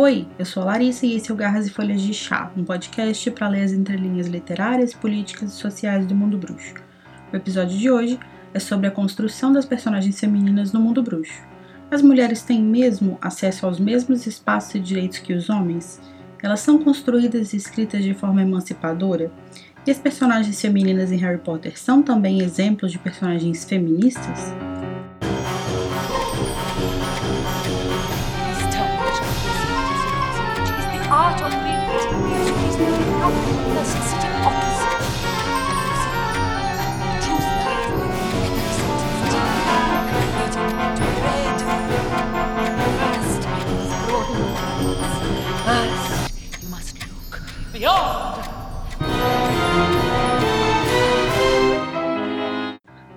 Oi, eu sou a Larissa e esse é o Garras e Folhas de Chá, um podcast para ler as entrelinhas literárias, políticas e sociais do mundo bruxo. O episódio de hoje é sobre a construção das personagens femininas no mundo bruxo. As mulheres têm mesmo acesso aos mesmos espaços e direitos que os homens? Elas são construídas e escritas de forma emancipadora? E as personagens femininas em Harry Potter são também exemplos de personagens feministas?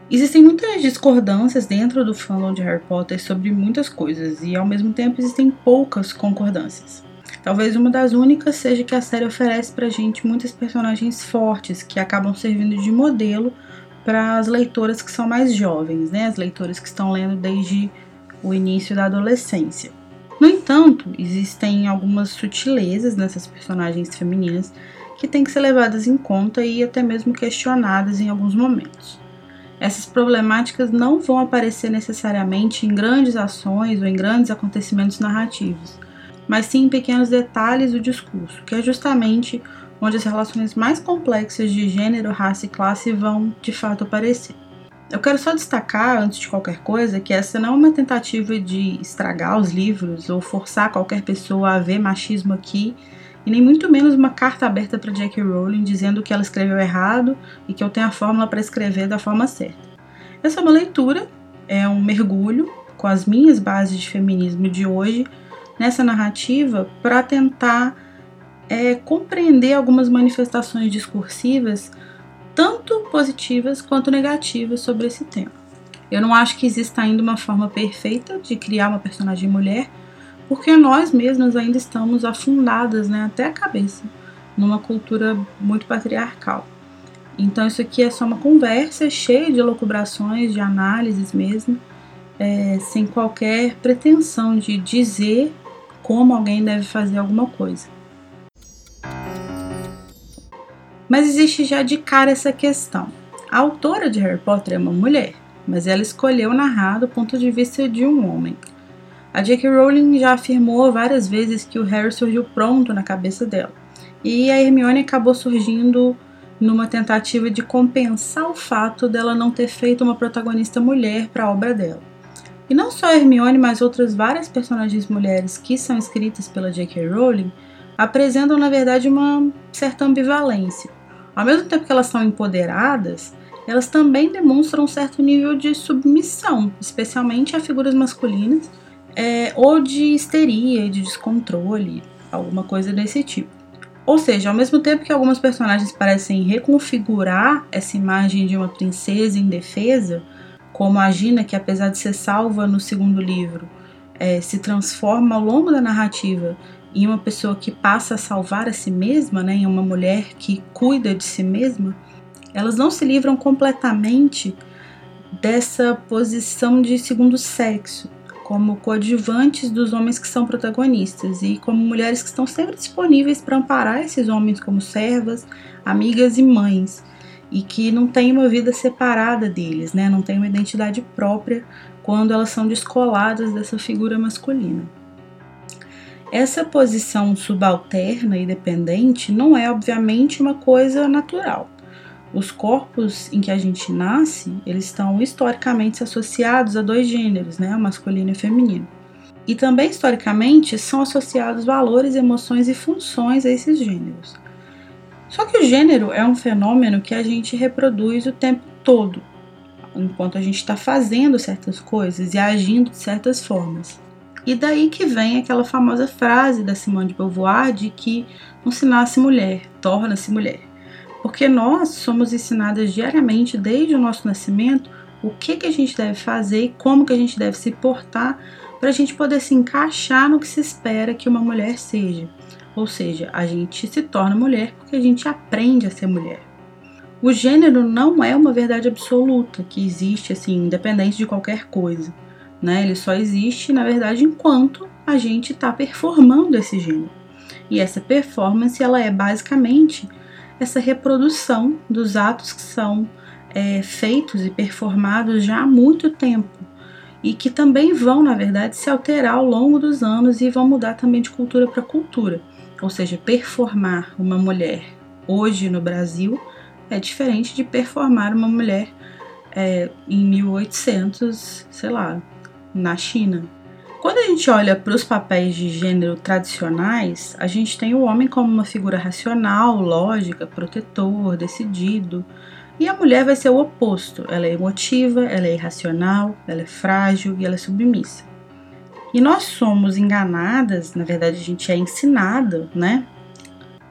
Existem muitas discordâncias dentro do fandom de Harry Potter sobre muitas coisas e ao mesmo tempo existem poucas concordâncias. Talvez uma das únicas seja que a série oferece pra gente muitas personagens fortes que acabam servindo de modelo para as leitoras que são mais jovens, né? As leitoras que estão lendo desde o início da adolescência. No entanto, existem algumas sutilezas nessas personagens femininas que têm que ser levadas em conta e até mesmo questionadas em alguns momentos. Essas problemáticas não vão aparecer necessariamente em grandes ações ou em grandes acontecimentos narrativos, mas sim em pequenos detalhes do discurso, que é justamente onde as relações mais complexas de gênero, raça e classe vão de fato aparecer. Eu quero só destacar, antes de qualquer coisa, que essa não é uma tentativa de estragar os livros ou forçar qualquer pessoa a ver machismo aqui, e nem muito menos uma carta aberta para Jackie Rowling dizendo que ela escreveu errado e que eu tenho a fórmula para escrever da forma certa. Essa é uma leitura, é um mergulho com as minhas bases de feminismo de hoje nessa narrativa para tentar é, compreender algumas manifestações discursivas tanto positivas quanto negativas sobre esse tema. Eu não acho que exista ainda uma forma perfeita de criar uma personagem mulher, porque nós mesmas ainda estamos afundadas né, até a cabeça numa cultura muito patriarcal. Então, isso aqui é só uma conversa cheia de locubrações, de análises mesmo, é, sem qualquer pretensão de dizer como alguém deve fazer alguma coisa. Mas existe já de cara essa questão. A autora de Harry Potter é uma mulher, mas ela escolheu narrar do ponto de vista de um homem. A J.K. Rowling já afirmou várias vezes que o Harry surgiu pronto na cabeça dela, e a Hermione acabou surgindo numa tentativa de compensar o fato dela não ter feito uma protagonista mulher para a obra dela. E não só Hermione, mas outras várias personagens mulheres que são escritas pela J.K. Rowling apresentam, na verdade, uma certa ambivalência. Ao mesmo tempo que elas são empoderadas, elas também demonstram um certo nível de submissão, especialmente a figuras masculinas, é, ou de histeria, de descontrole, alguma coisa desse tipo. Ou seja, ao mesmo tempo que algumas personagens parecem reconfigurar essa imagem de uma princesa indefesa, como a Gina, que apesar de ser salva no segundo livro, é, se transforma ao longo da narrativa em uma pessoa que passa a salvar a si mesma, né, em uma mulher que cuida de si mesma, elas não se livram completamente dessa posição de segundo sexo, como coadjuvantes dos homens que são protagonistas e como mulheres que estão sempre disponíveis para amparar esses homens como servas, amigas e mães, e que não têm uma vida separada deles, né? não têm uma identidade própria quando elas são descoladas dessa figura masculina. Essa posição subalterna e dependente não é, obviamente, uma coisa natural. Os corpos em que a gente nasce, eles estão historicamente associados a dois gêneros, né, o masculino e o feminino. E também historicamente são associados valores, emoções e funções a esses gêneros. Só que o gênero é um fenômeno que a gente reproduz o tempo todo, enquanto a gente está fazendo certas coisas e agindo de certas formas. E daí que vem aquela famosa frase da Simone de Beauvoir de que não se nasce mulher, torna-se mulher. Porque nós somos ensinadas diariamente, desde o nosso nascimento, o que, que a gente deve fazer e como que a gente deve se portar para a gente poder se encaixar no que se espera que uma mulher seja. Ou seja, a gente se torna mulher porque a gente aprende a ser mulher. O gênero não é uma verdade absoluta que existe assim, independente de qualquer coisa. né? Ele só existe, na verdade, enquanto a gente está performando esse gênero. E essa performance, ela é basicamente essa reprodução dos atos que são é, feitos e performados já há muito tempo e que também vão, na verdade, se alterar ao longo dos anos e vão mudar também de cultura para cultura. Ou seja, performar uma mulher hoje no Brasil é diferente de performar uma mulher é, em 1800, sei lá, na China. Quando a gente olha para os papéis de gênero tradicionais, a gente tem o homem como uma figura racional, lógica, protetor, decidido, e a mulher vai ser o oposto. Ela é emotiva, ela é irracional, ela é frágil e ela é submissa. E nós somos enganadas, na verdade a gente é ensinada, né,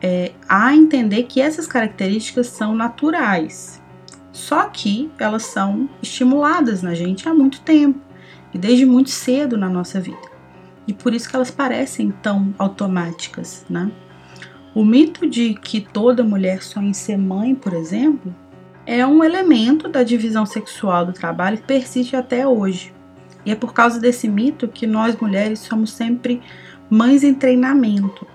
é, a entender que essas características são naturais. Só que elas são estimuladas na gente há muito tempo e desde muito cedo na nossa vida. E por isso que elas parecem tão automáticas, né? O mito de que toda mulher sonha em ser mãe, por exemplo, é um elemento da divisão sexual do trabalho que persiste até hoje. E é por causa desse mito que nós mulheres somos sempre mães em treinamento.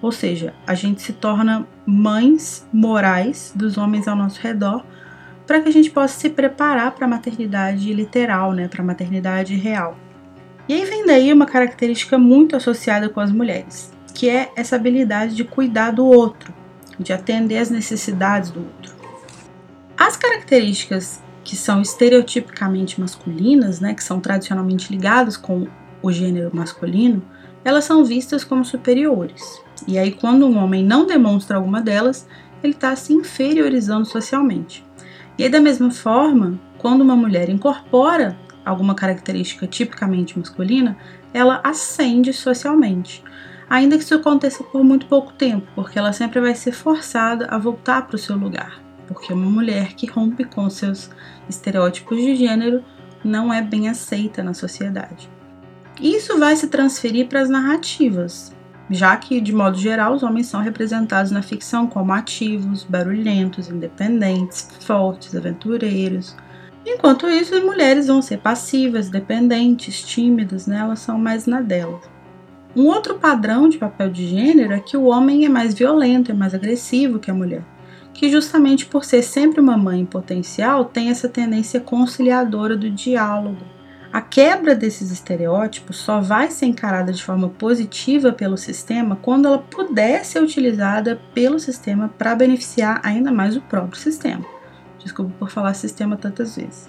Ou seja, a gente se torna mães morais dos homens ao nosso redor para que a gente possa se preparar para a maternidade literal, né, para a maternidade real. E aí vem daí uma característica muito associada com as mulheres, que é essa habilidade de cuidar do outro, de atender às necessidades do outro. As características que são estereotipicamente masculinas, né, que são tradicionalmente ligadas com o gênero masculino, elas são vistas como superiores. E aí, quando um homem não demonstra alguma delas, ele está se inferiorizando socialmente. E aí, da mesma forma, quando uma mulher incorpora alguma característica tipicamente masculina, ela ascende socialmente. Ainda que isso aconteça por muito pouco tempo, porque ela sempre vai ser forçada a voltar para o seu lugar. Porque uma mulher que rompe com seus estereótipos de gênero não é bem aceita na sociedade. Isso vai se transferir para as narrativas, já que, de modo geral, os homens são representados na ficção como ativos, barulhentos, independentes, fortes, aventureiros. Enquanto isso, as mulheres vão ser passivas, dependentes, tímidas, né? elas são mais na dela. Um outro padrão de papel de gênero é que o homem é mais violento, é mais agressivo que a mulher, que justamente por ser sempre uma mãe em potencial tem essa tendência conciliadora do diálogo a quebra desses estereótipos só vai ser encarada de forma positiva pelo sistema quando ela puder ser utilizada pelo sistema para beneficiar ainda mais o próprio sistema. Desculpa por falar sistema tantas vezes.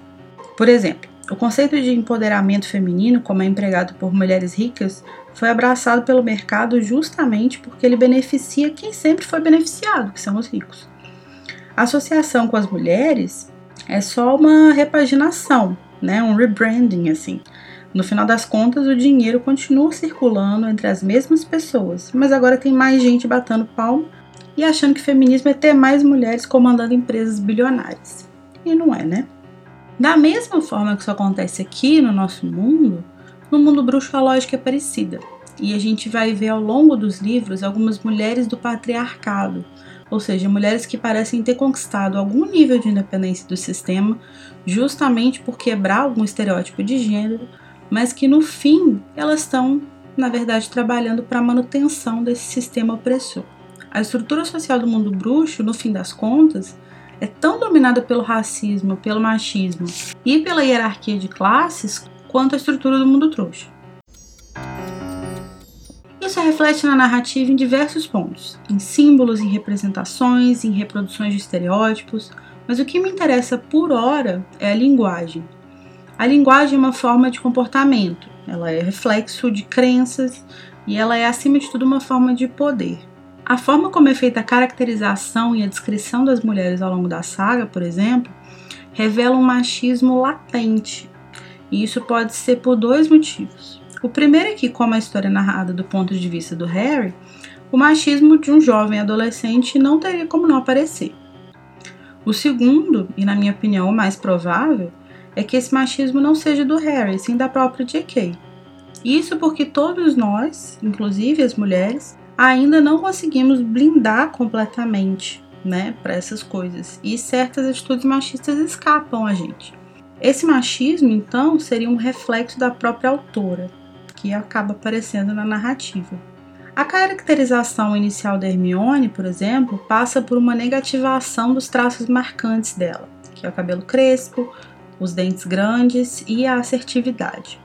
Por exemplo, o conceito de empoderamento feminino, como é empregado por mulheres ricas, foi abraçado pelo mercado justamente porque ele beneficia quem sempre foi beneficiado, que são os ricos. A associação com as mulheres é só uma repaginação né, um rebranding assim. No final das contas, o dinheiro continua circulando entre as mesmas pessoas, mas agora tem mais gente batendo palmo e achando que feminismo é ter mais mulheres comandando empresas bilionárias. E não é, né? Da mesma forma que isso acontece aqui no nosso mundo, no mundo bruxo a lógica é parecida. E a gente vai ver ao longo dos livros algumas mulheres do patriarcado, ou seja, mulheres que parecem ter conquistado algum nível de independência do sistema justamente por quebrar algum estereótipo de gênero, mas que no fim elas estão, na verdade, trabalhando para a manutenção desse sistema opressor. A estrutura social do mundo bruxo, no fim das contas, é tão dominada pelo racismo, pelo machismo e pela hierarquia de classes quanto a estrutura do mundo trouxa. Isso reflete na narrativa em diversos pontos, em símbolos, em representações, em reproduções de estereótipos, mas o que me interessa por hora é a linguagem. A linguagem é uma forma de comportamento, ela é reflexo de crenças e ela é, acima de tudo, uma forma de poder. A forma como é feita a caracterização e a descrição das mulheres ao longo da saga, por exemplo, revela um machismo latente. E isso pode ser por dois motivos. O primeiro é que, como a história é narrada do ponto de vista do Harry, o machismo de um jovem adolescente não teria como não aparecer. O segundo, e na minha opinião o mais provável, é que esse machismo não seja do Harry, sim da própria J.K. Isso porque todos nós, inclusive as mulheres, ainda não conseguimos blindar completamente, né, para essas coisas. E certas atitudes machistas escapam a gente. Esse machismo, então, seria um reflexo da própria autora, que acaba aparecendo na narrativa. A caracterização inicial da Hermione, por exemplo, passa por uma negativação dos traços marcantes dela, que é o cabelo crespo, os dentes grandes e a assertividade.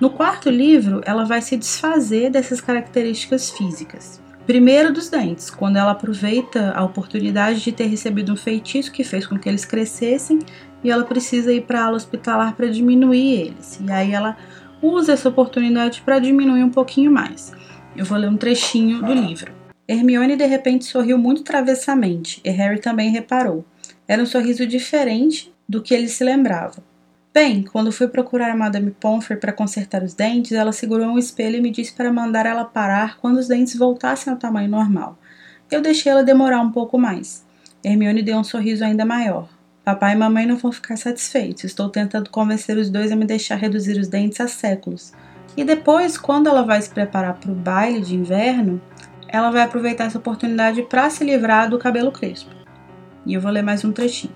No quarto livro, ela vai se desfazer dessas características físicas. Primeiro dos dentes, quando ela aproveita a oportunidade de ter recebido um feitiço que fez com que eles crescessem e ela precisa ir para a ala hospitalar para diminuir eles. E aí ela usa essa oportunidade para diminuir um pouquinho mais. Eu vou ler um trechinho do livro. Hermione de repente sorriu muito travessamente, e Harry também reparou. Era um sorriso diferente do que ele se lembrava. Bem, quando fui procurar a Madame Pomfrey para consertar os dentes, ela segurou um espelho e me disse para mandar ela parar quando os dentes voltassem ao tamanho normal. Eu deixei ela demorar um pouco mais. Hermione deu um sorriso ainda maior. Papai e mamãe não vão ficar satisfeitos. Estou tentando convencer os dois a me deixar reduzir os dentes há séculos. E depois, quando ela vai se preparar para o baile de inverno, ela vai aproveitar essa oportunidade para se livrar do cabelo crespo. E eu vou ler mais um trechinho.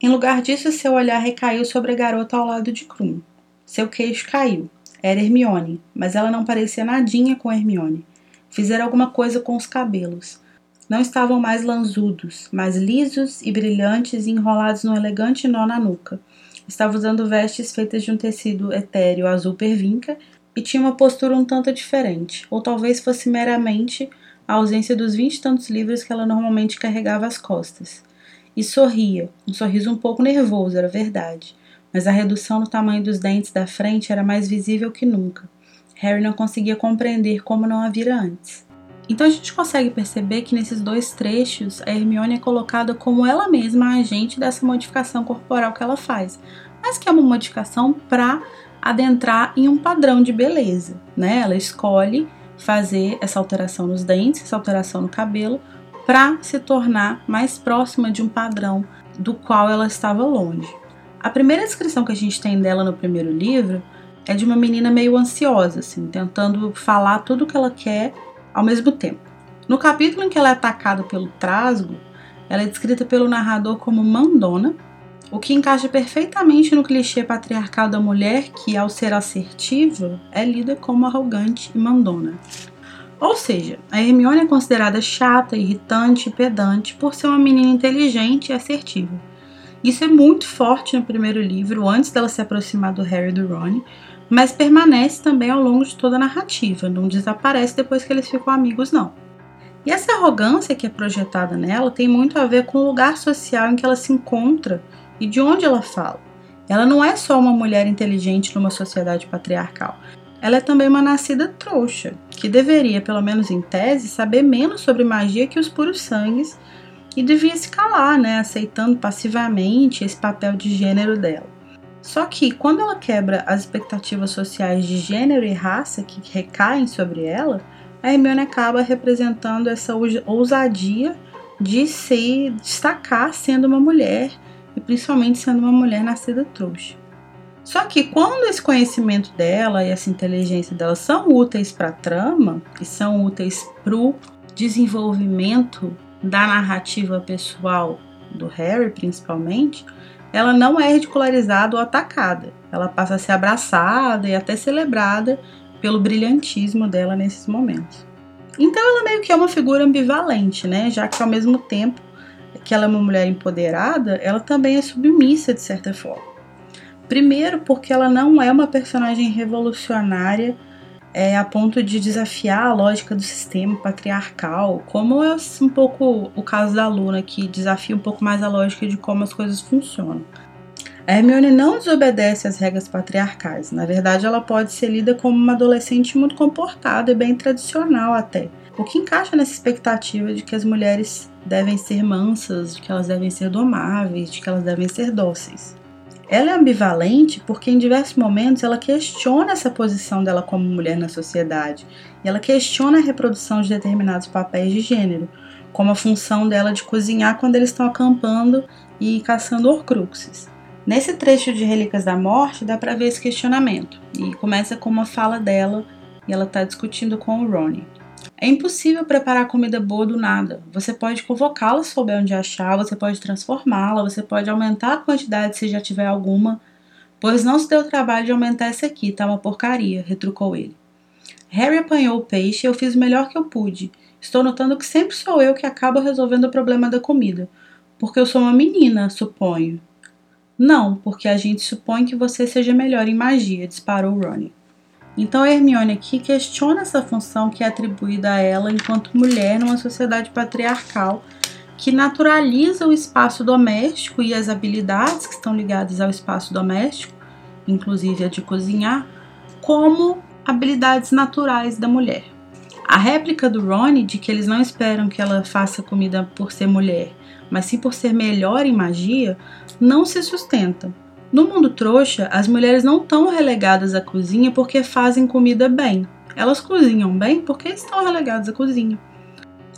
Em lugar disso, seu olhar recaiu sobre a garota ao lado de Krum. Seu queixo caiu. Era Hermione, mas ela não parecia nadinha com Hermione. Fizeram alguma coisa com os cabelos. Não estavam mais lanzudos, mas lisos e brilhantes e enrolados num elegante nó na nuca. Estava usando vestes feitas de um tecido etéreo azul pervinca e tinha uma postura um tanto diferente, ou talvez fosse meramente a ausência dos vinte e tantos livros que ela normalmente carregava às costas. E sorria, um sorriso um pouco nervoso, era verdade, mas a redução no tamanho dos dentes da frente era mais visível que nunca. Harry não conseguia compreender como não a vira antes. Então a gente consegue perceber que nesses dois trechos a Hermione é colocada como ela mesma a agente dessa modificação corporal que ela faz, mas que é uma modificação para adentrar em um padrão de beleza, né? Ela escolhe fazer essa alteração nos dentes, essa alteração no cabelo, para se tornar mais próxima de um padrão do qual ela estava longe. A primeira descrição que a gente tem dela no primeiro livro é de uma menina meio ansiosa, assim, tentando falar tudo o que ela quer ao mesmo tempo. No capítulo em que ela é atacada pelo trasgo, ela é descrita pelo narrador como mandona o que encaixa perfeitamente no clichê patriarcal da mulher que, ao ser assertiva, é lida como arrogante e mandona. Ou seja, a Hermione é considerada chata, irritante e pedante por ser uma menina inteligente e assertiva. Isso é muito forte no primeiro livro, antes dela se aproximar do Harry e do Ron, mas permanece também ao longo de toda a narrativa, não desaparece depois que eles ficam amigos, não. E essa arrogância que é projetada nela tem muito a ver com o lugar social em que ela se encontra e de onde ela fala. Ela não é só uma mulher inteligente numa sociedade patriarcal. Ela é também uma nascida trouxa, que deveria, pelo menos em tese, saber menos sobre magia que os puros sangues e devia se calar, né, aceitando passivamente esse papel de gênero dela. Só que quando ela quebra as expectativas sociais de gênero e raça que recaem sobre ela, a Hermione acaba representando essa ousadia de se destacar sendo uma mulher e principalmente sendo uma mulher nascida trouxa. Só que quando esse conhecimento dela e essa inteligência dela são úteis para a trama e são úteis para o desenvolvimento da narrativa pessoal do Harry, principalmente, ela não é ridicularizada ou atacada. Ela passa a ser abraçada e até celebrada pelo brilhantismo dela nesses momentos. Então ela meio que é uma figura ambivalente, né? Já que ao mesmo tempo que ela é uma mulher empoderada, ela também é submissa de certa forma. Primeiro, porque ela não é uma personagem revolucionária é, a ponto de desafiar a lógica do sistema patriarcal, como é um pouco o caso da Luna, que desafia um pouco mais a lógica de como as coisas funcionam. A Hermione não desobedece às regras patriarcais. Na verdade, ela pode ser lida como uma adolescente muito comportada e bem tradicional até, o que encaixa nessa expectativa de que as mulheres devem ser mansas, de que elas devem ser domáveis, de que elas devem ser dóceis. Ela é ambivalente porque em diversos momentos ela questiona essa posição dela como mulher na sociedade e ela questiona a reprodução de determinados papéis de gênero, como a função dela de cozinhar quando eles estão acampando e caçando horcruxes. Nesse trecho de Relíquias da Morte dá para ver esse questionamento e começa com uma fala dela e ela está discutindo com o Ronnie. É impossível preparar comida boa do nada. Você pode convocá-la se souber onde achar, você pode transformá-la, você pode aumentar a quantidade se já tiver alguma, Pois não se deu o trabalho de aumentar essa aqui, tá uma porcaria, retrucou ele. Harry apanhou o peixe e eu fiz o melhor que eu pude. Estou notando que sempre sou eu que acabo resolvendo o problema da comida. Porque eu sou uma menina, suponho. Não, porque a gente supõe que você seja melhor em magia, disparou Ronnie. Então a Hermione aqui questiona essa função que é atribuída a ela enquanto mulher numa sociedade patriarcal que naturaliza o espaço doméstico e as habilidades que estão ligadas ao espaço doméstico, inclusive a de cozinhar, como habilidades naturais da mulher. A réplica do Ron de que eles não esperam que ela faça comida por ser mulher, mas sim por ser melhor em magia, não se sustenta. No mundo trouxa, as mulheres não estão relegadas à cozinha porque fazem comida bem. Elas cozinham bem porque estão relegadas à cozinha.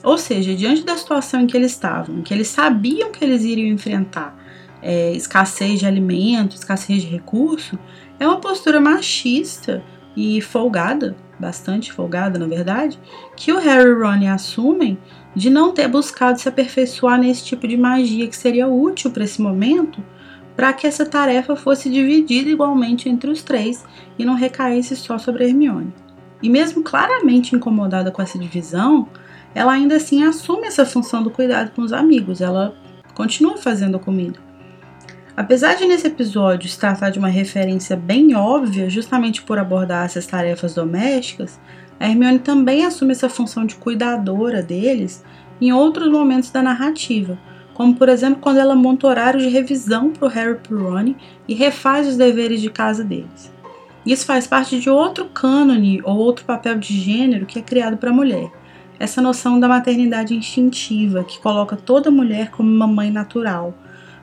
Ou seja, diante da situação em que eles estavam, que eles sabiam que eles iriam enfrentar é, escassez de alimento, escassez de recurso, é uma postura machista e folgada, bastante folgada na verdade, que o Harry e Ron assumem de não ter buscado se aperfeiçoar nesse tipo de magia que seria útil para esse momento, para que essa tarefa fosse dividida igualmente entre os três e não recaísse só sobre Hermione. E mesmo claramente incomodada com essa divisão, ela ainda assim assume essa função do cuidado com os amigos, ela continua fazendo a comida. Apesar de nesse episódio se tratar de uma referência bem óbvia, justamente por abordar essas tarefas domésticas, a Hermione também assume essa função de cuidadora deles em outros momentos da narrativa, como por exemplo quando ela monta horários de revisão para o Harry e para Ron e refaz os deveres de casa deles. Isso faz parte de outro cânone ou outro papel de gênero que é criado para a mulher essa noção da maternidade instintiva, que coloca toda mulher como uma mãe natural,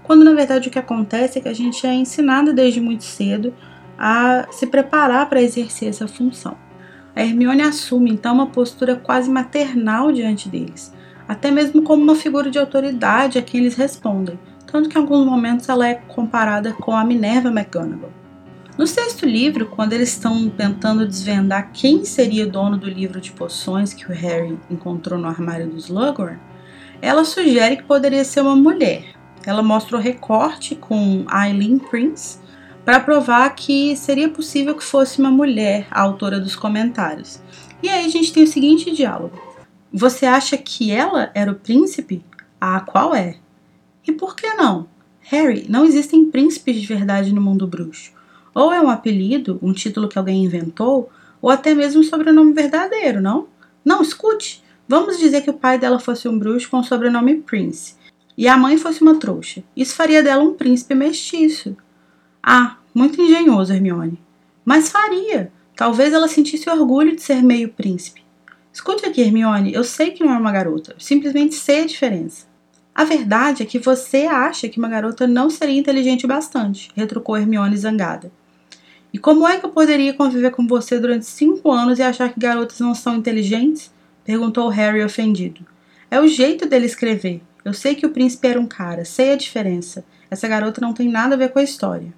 quando na verdade o que acontece é que a gente é ensinada desde muito cedo a se preparar para exercer essa função. A Hermione assume então uma postura quase maternal diante deles, até mesmo como uma figura de autoridade a quem eles respondem, tanto que em alguns momentos ela é comparada com a Minerva McGonagall. No sexto livro, quando eles estão tentando desvendar quem seria dono do livro de poções que o Harry encontrou no armário do Slughorn, ela sugere que poderia ser uma mulher. Ela mostra o recorte com Eileen Prince para provar que seria possível que fosse uma mulher a autora dos comentários. E aí a gente tem o seguinte diálogo: Você acha que ela era o príncipe? Ah, qual é? E por que não? Harry, não existem príncipes de verdade no mundo bruxo. Ou é um apelido, um título que alguém inventou, ou até mesmo um sobrenome verdadeiro, não? Não, escute. Vamos dizer que o pai dela fosse um bruxo com o sobrenome Prince e a mãe fosse uma trouxa. Isso faria dela um príncipe mestiço. Ah, muito engenhoso, Hermione. Mas faria. Talvez ela sentisse orgulho de ser meio príncipe. Escute aqui, Hermione, eu sei que não é uma garota, simplesmente sei a diferença. A verdade é que você acha que uma garota não seria inteligente bastante, retrucou Hermione zangada. E como é que eu poderia conviver com você durante cinco anos e achar que garotas não são inteligentes? perguntou Harry ofendido. É o jeito dele escrever. Eu sei que o príncipe era um cara, sei a diferença. Essa garota não tem nada a ver com a história.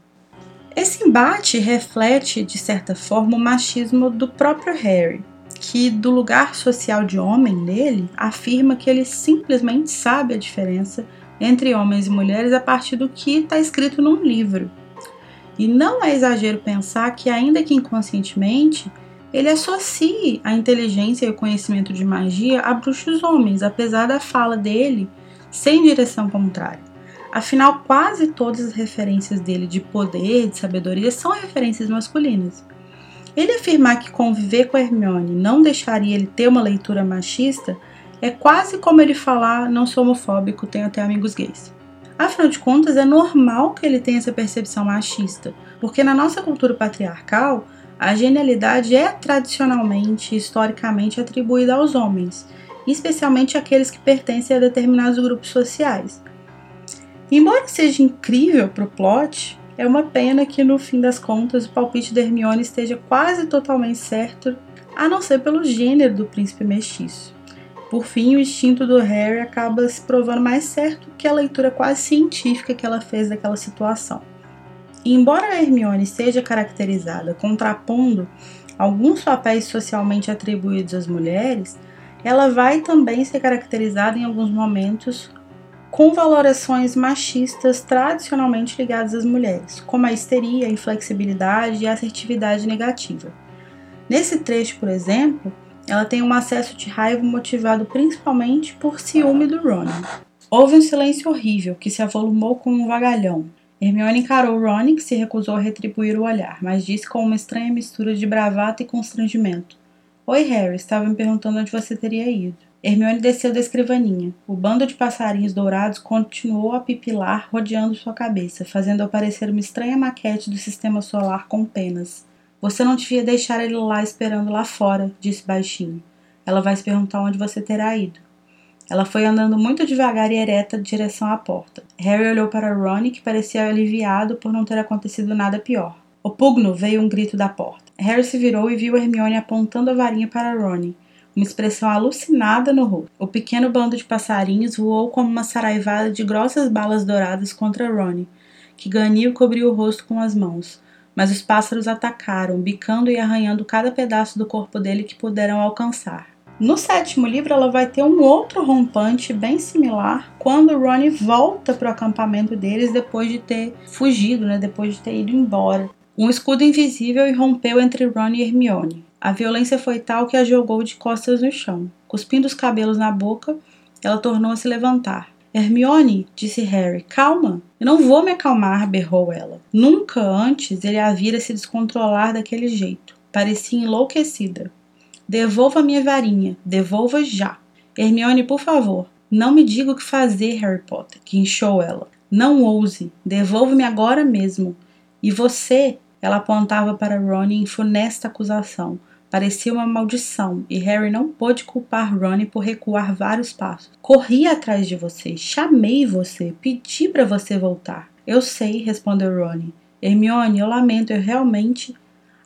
Esse embate reflete, de certa forma, o machismo do próprio Harry, que, do lugar social de homem dele, afirma que ele simplesmente sabe a diferença entre homens e mulheres a partir do que está escrito num livro. E não é exagero pensar que, ainda que inconscientemente, ele associe a inteligência e o conhecimento de magia a bruxos homens, apesar da fala dele sem direção contrária. Afinal, quase todas as referências dele de poder, de sabedoria, são referências masculinas. Ele afirmar que conviver com Hermione não deixaria ele ter uma leitura machista é quase como ele falar não sou homofóbico, tenho até amigos gays. Afinal de contas, é normal que ele tenha essa percepção machista, porque na nossa cultura patriarcal, a genialidade é tradicionalmente, historicamente atribuída aos homens, especialmente aqueles que pertencem a determinados grupos sociais. Embora seja incrível para o plot, é uma pena que no fim das contas o palpite da Hermione esteja quase totalmente certo, a não ser pelo gênero do príncipe mestiço. Por fim, o instinto do Harry acaba se provando mais certo que a leitura quase científica que ela fez daquela situação. Embora a Hermione seja caracterizada contrapondo alguns papéis socialmente atribuídos às mulheres, ela vai também ser caracterizada em alguns momentos com valorações machistas tradicionalmente ligadas às mulheres, como a histeria, a inflexibilidade e a assertividade negativa. Nesse trecho, por exemplo, ela tem um acesso de raiva motivado principalmente por ciúme do Ron. Houve um silêncio horrível que se avolumou como um vagalhão. Hermione encarou Ron, que se recusou a retribuir o olhar, mas disse com uma estranha mistura de bravata e constrangimento: Oi, Harry, estava me perguntando onde você teria ido. Hermione desceu da escrivaninha. O bando de passarinhos dourados continuou a pipilar, rodeando sua cabeça, fazendo aparecer uma estranha maquete do sistema solar com penas. Você não devia deixar ele lá esperando lá fora, disse baixinho. Ela vai se perguntar onde você terá ido. Ela foi andando muito devagar e ereta em direção à porta. Harry olhou para Ron, que parecia aliviado por não ter acontecido nada pior. O pugno veio um grito da porta. Harry se virou e viu Hermione apontando a varinha para Ron, uma expressão alucinada no rosto. O pequeno bando de passarinhos voou como uma saraivada de grossas balas douradas contra Ron, que ganhou cobriu o rosto com as mãos. Mas os pássaros atacaram, bicando e arranhando cada pedaço do corpo dele que puderam alcançar. No sétimo livro, ela vai ter um outro rompante bem similar quando Ronnie volta para o acampamento deles depois de ter fugido, né, depois de ter ido embora. Um escudo invisível irrompeu entre Ron e Hermione. A violência foi tal que a jogou de costas no chão. Cuspindo os cabelos na boca, ela tornou a se levantar. Hermione, disse Harry, calma. Eu não vou me acalmar, berrou ela. Nunca antes ele a vira se descontrolar daquele jeito. Parecia enlouquecida. Devolva minha varinha. Devolva já. Hermione, por favor, não me diga o que fazer, Harry Potter, que inchou ela. Não ouse. Devolva-me agora mesmo. E você, ela apontava para Ron em funesta acusação. Parecia uma maldição, e Harry não pôde culpar Ron por recuar vários passos. Corri atrás de você, chamei você, pedi para você voltar. Eu sei, respondeu Ron. Hermione, eu lamento, eu realmente.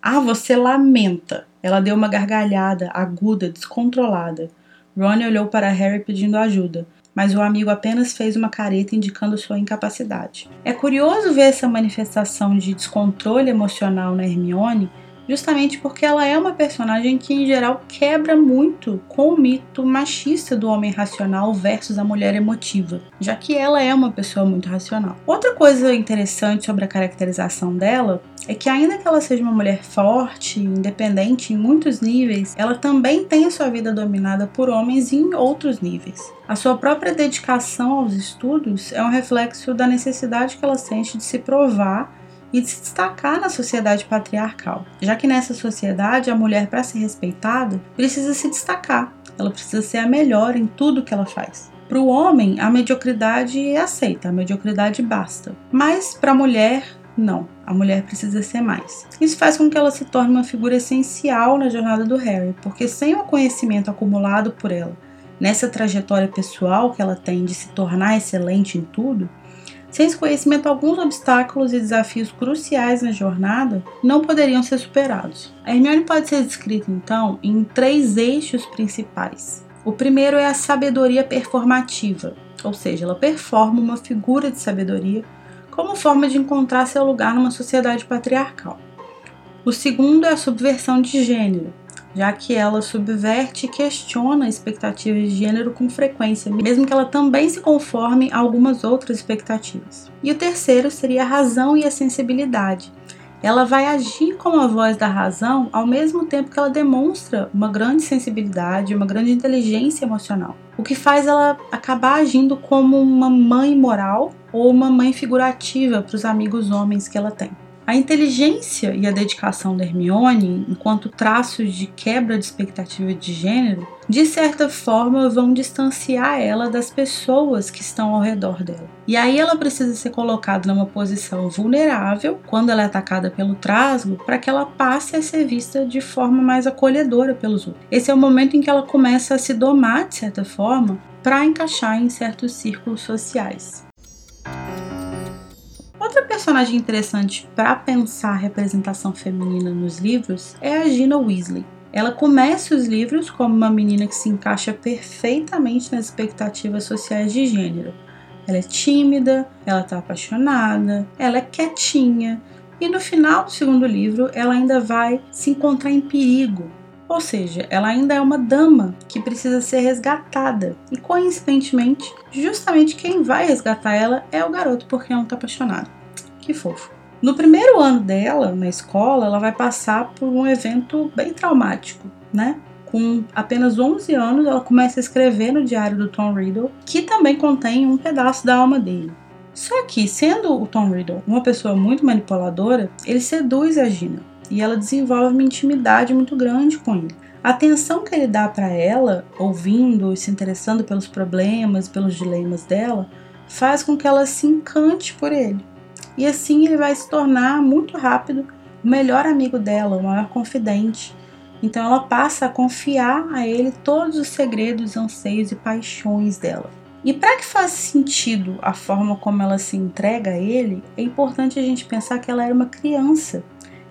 Ah, você lamenta! Ela deu uma gargalhada aguda, descontrolada. Ron olhou para Harry pedindo ajuda, mas o amigo apenas fez uma careta indicando sua incapacidade. É curioso ver essa manifestação de descontrole emocional na Hermione justamente porque ela é uma personagem que, em geral, quebra muito com o mito machista do homem racional versus a mulher emotiva, já que ela é uma pessoa muito racional. Outra coisa interessante sobre a caracterização dela é que, ainda que ela seja uma mulher forte, independente em muitos níveis, ela também tem a sua vida dominada por homens em outros níveis. A sua própria dedicação aos estudos é um reflexo da necessidade que ela sente de se provar e de se destacar na sociedade patriarcal, já que nessa sociedade a mulher, para ser respeitada, precisa se destacar, ela precisa ser a melhor em tudo que ela faz. Para o homem, a mediocridade é aceita, a mediocridade basta. Mas para a mulher, não, a mulher precisa ser mais. Isso faz com que ela se torne uma figura essencial na jornada do Harry, porque sem o conhecimento acumulado por ela nessa trajetória pessoal que ela tem de se tornar excelente em tudo, sem esse conhecimento, alguns obstáculos e desafios cruciais na jornada não poderiam ser superados. A Hermione pode ser descrita, então, em três eixos principais. O primeiro é a sabedoria performativa, ou seja, ela performa uma figura de sabedoria como forma de encontrar seu lugar numa sociedade patriarcal. O segundo é a subversão de gênero, já que ela subverte e questiona expectativas de gênero com frequência, mesmo que ela também se conforme a algumas outras expectativas. E o terceiro seria a razão e a sensibilidade. Ela vai agir como a voz da razão ao mesmo tempo que ela demonstra uma grande sensibilidade, uma grande inteligência emocional. O que faz ela acabar agindo como uma mãe moral ou uma mãe figurativa para os amigos homens que ela tem. A inteligência e a dedicação da Hermione, enquanto traços de quebra de expectativa de gênero, de certa forma vão distanciar ela das pessoas que estão ao redor dela. E aí ela precisa ser colocada numa posição vulnerável quando ela é atacada pelo trasgo, para que ela passe a ser vista de forma mais acolhedora pelos outros. Esse é o momento em que ela começa a se domar de certa forma para encaixar em certos círculos sociais. Outra personagem interessante para pensar a representação feminina nos livros é a Gina Weasley. Ela começa os livros como uma menina que se encaixa perfeitamente nas expectativas sociais de gênero. Ela é tímida, ela está apaixonada, ela é quietinha, e no final do segundo livro ela ainda vai se encontrar em perigo Ou seja, ela ainda é uma dama que precisa ser resgatada. E coincidentemente, justamente quem vai resgatar ela é o garoto porque ela está apaixonado. Que fofo. No primeiro ano dela, na escola, ela vai passar por um evento bem traumático, né? Com apenas 11 anos, ela começa a escrever no diário do Tom Riddle, que também contém um pedaço da alma dele. Só que, sendo o Tom Riddle uma pessoa muito manipuladora, ele seduz a Gina e ela desenvolve uma intimidade muito grande com ele. A atenção que ele dá para ela, ouvindo e se interessando pelos problemas, pelos dilemas dela, faz com que ela se encante por ele. E assim ele vai se tornar muito rápido o melhor amigo dela, o maior confidente, então ela passa a confiar a ele todos os segredos, anseios e paixões dela. E para que faça sentido a forma como ela se entrega a ele, é importante a gente pensar que ela era uma criança.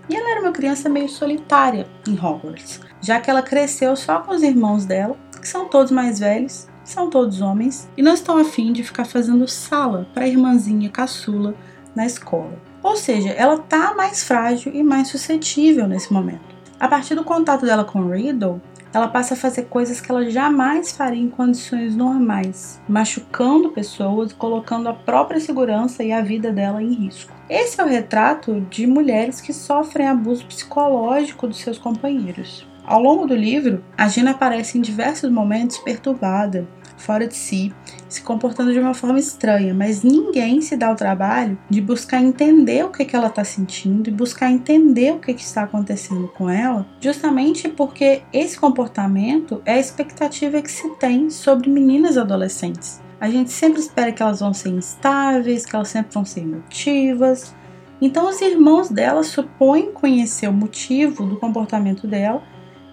E ela era uma criança meio solitária em Hogwarts, já que ela cresceu só com os irmãos dela, que são todos mais velhos, são todos homens, e não estão afim de ficar fazendo sala para a irmãzinha caçula na escola. Ou seja, ela tá mais frágil e mais suscetível nesse momento. A partir do contato dela com Riddle, ela passa a fazer coisas que ela jamais faria em condições normais, machucando pessoas, colocando a própria segurança e a vida dela em risco. Esse é o retrato de mulheres que sofrem abuso psicológico dos seus companheiros. Ao longo do livro, a Gina aparece em diversos momentos perturbada, fora de si, se comportando de uma forma estranha, mas ninguém se dá o trabalho de buscar entender o que, que ela está sentindo e buscar entender o que, que está acontecendo com ela, justamente porque esse comportamento é a expectativa que se tem sobre meninas adolescentes. A gente sempre espera que elas vão ser instáveis, que elas sempre vão ser emotivas. Então, os irmãos dela supõem conhecer o motivo do comportamento dela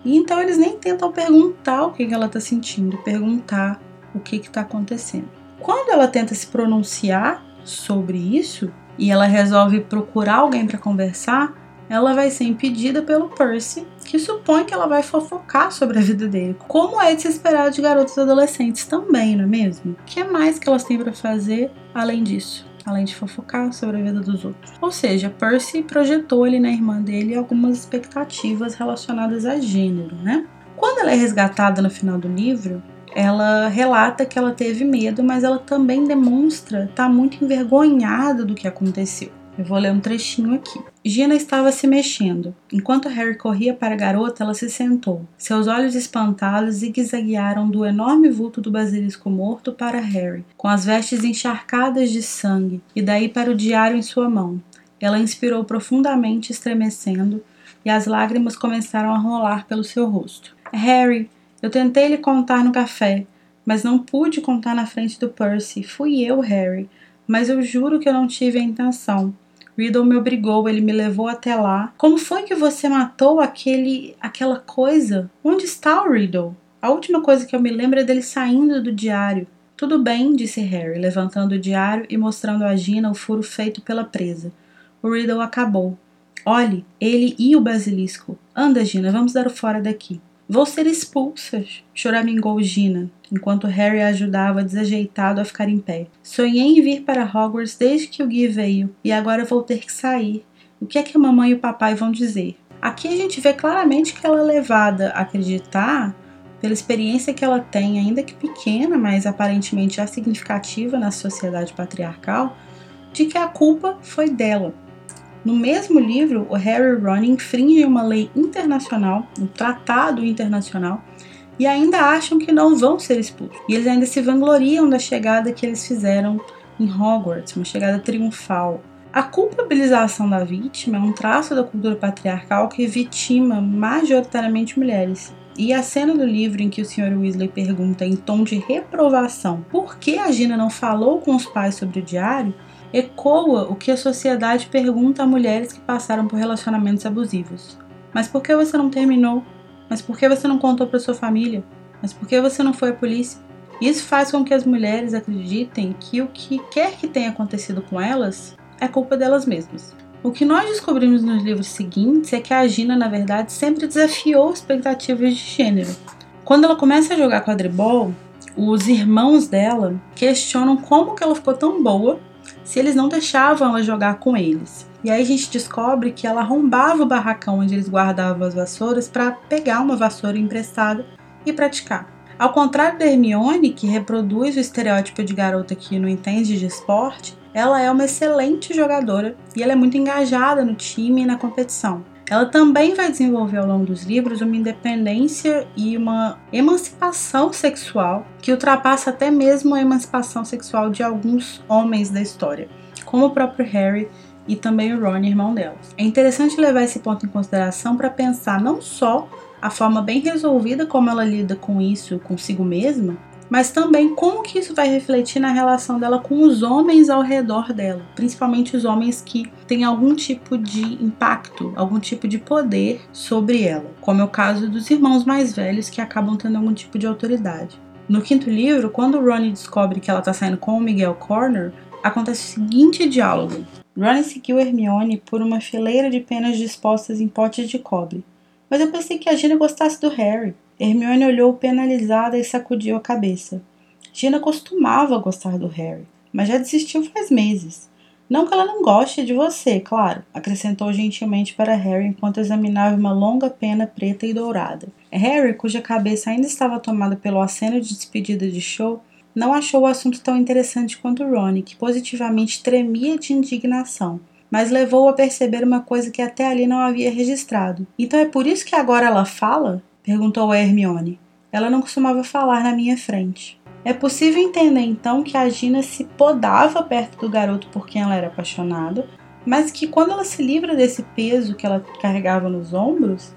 e então eles nem tentam perguntar o que ela está sentindo, perguntar o que está acontecendo. Quando ela tenta se pronunciar sobre isso e ela resolve procurar alguém para conversar, ela vai ser impedida pelo Percy, que supõe que ela vai fofocar sobre a vida dele. Como é de se esperar de garotos adolescentes também, não é mesmo? O que mais que elas têm para fazer além disso? Além de fofocar sobre a vida dos outros. Ou seja, Percy projetou ali na irmã dele algumas expectativas relacionadas a gênero, né? Quando ela é resgatada no final do livro, ela relata que ela teve medo, mas ela também demonstra estar tá muito envergonhada do que aconteceu. Eu vou ler um trechinho aqui. Gina estava se mexendo. Enquanto Harry corria para a garota, ela se sentou. Seus olhos espantados zigue-zaguearam do enorme vulto do basilisco morto para Harry, com as vestes encharcadas de sangue, e daí para o diário em sua mão. Ela inspirou profundamente, estremecendo, e as lágrimas começaram a rolar pelo seu rosto. Harry, eu tentei lhe contar no café, mas não pude contar na frente do Percy. Fui eu, Harry. Mas eu juro que eu não tive a intenção. Riddle me obrigou, ele me levou até lá. Como foi que você matou aquele aquela coisa? Onde está o Riddle? A última coisa que eu me lembro é dele saindo do diário. Tudo bem, disse Harry, levantando o diário e mostrando a Gina o furo feito pela presa. O Riddle acabou. Olhe, ele e o basilisco. Anda, Gina, vamos dar o fora daqui. Vou ser expulsa, choramingou Gina, enquanto Harry a ajudava desajeitado a ficar em pé. Sonhei em vir para Hogwarts desde que o Gui veio, e agora vou ter que sair. O que é que a mamãe e o papai vão dizer? Aqui a gente vê claramente que ela é levada a acreditar, pela experiência que ela tem, ainda que pequena, mas aparentemente já significativa na sociedade patriarcal, de que a culpa foi dela, no mesmo livro, o Harry e Ron infringem uma lei internacional, um tratado internacional, e ainda acham que não vão ser expulsos. E eles ainda se vangloriam da chegada que eles fizeram em Hogwarts, uma chegada triunfal. A culpabilização da vítima é um traço da cultura patriarcal que vitima majoritariamente mulheres. E a cena do livro em que o Sr. Weasley pergunta em tom de reprovação por que a Gina não falou com os pais sobre o diário ecoa o que a sociedade pergunta a mulheres que passaram por relacionamentos abusivos. Mas por que você não terminou? Mas por que você não contou para sua família? Mas por que você não foi à polícia? Isso faz com que as mulheres acreditem que o que quer que tenha acontecido com elas é culpa delas mesmas. O que nós descobrimos nos livros seguintes é que a Gina, na verdade, sempre desafiou expectativas de gênero. Quando ela começa a jogar quadribol, os irmãos dela questionam como que ela ficou tão boa se eles não deixavam ela jogar com eles. E aí a gente descobre que ela arrombava o barracão onde eles guardavam as vassouras para pegar uma vassoura emprestada e praticar. Ao contrário da Hermione, que reproduz o estereótipo de garota que não entende de esporte, ela é uma excelente jogadora e ela é muito engajada no time e na competição. Ela também vai desenvolver ao longo dos livros uma independência e uma emancipação sexual que ultrapassa até mesmo a emancipação sexual de alguns homens da história, como o próprio Harry e também o Ron, irmão dela. É interessante levar esse ponto em consideração para pensar não só a forma bem resolvida como ela lida com isso consigo mesma, mas também como que isso vai refletir na relação dela com os homens ao redor dela, principalmente os homens que têm algum tipo de impacto, algum tipo de poder sobre ela, como é o caso dos irmãos mais velhos que acabam tendo algum tipo de autoridade. No quinto livro, quando Ronnie descobre que ela está saindo com o Miguel Corner, acontece o seguinte diálogo. Ronnie seguiu Hermione por uma fileira de penas dispostas em potes de cobre. Mas eu pensei que a Gina gostasse do Harry. Hermione olhou penalizada e sacudiu a cabeça. Gina costumava gostar do Harry, mas já desistiu faz meses. Não que ela não goste de você, claro, acrescentou gentilmente para Harry enquanto examinava uma longa pena preta e dourada. Harry, cuja cabeça ainda estava tomada pelo aceno de despedida de show, não achou o assunto tão interessante quanto Ron, que positivamente tremia de indignação, mas levou a perceber uma coisa que até ali não havia registrado. Então é por isso que agora ela fala? Perguntou a Hermione. Ela não costumava falar na minha frente. É possível entender então que a Gina se podava perto do garoto por quem ela era apaixonada, mas que quando ela se livra desse peso que ela carregava nos ombros,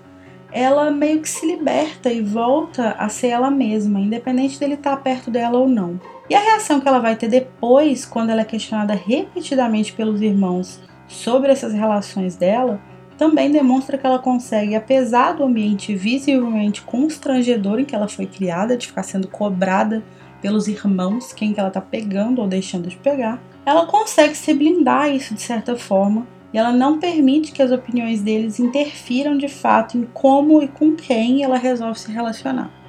ela meio que se liberta e volta a ser ela mesma, independente dele estar perto dela ou não. E a reação que ela vai ter depois, quando ela é questionada repetidamente pelos irmãos sobre essas relações dela, também demonstra que ela consegue, apesar do ambiente visivelmente constrangedor em que ela foi criada, de ficar sendo cobrada pelos irmãos, quem que ela tá pegando ou deixando de pegar, ela consegue se blindar isso de certa forma e ela não permite que as opiniões deles interfiram de fato em como e com quem ela resolve se relacionar.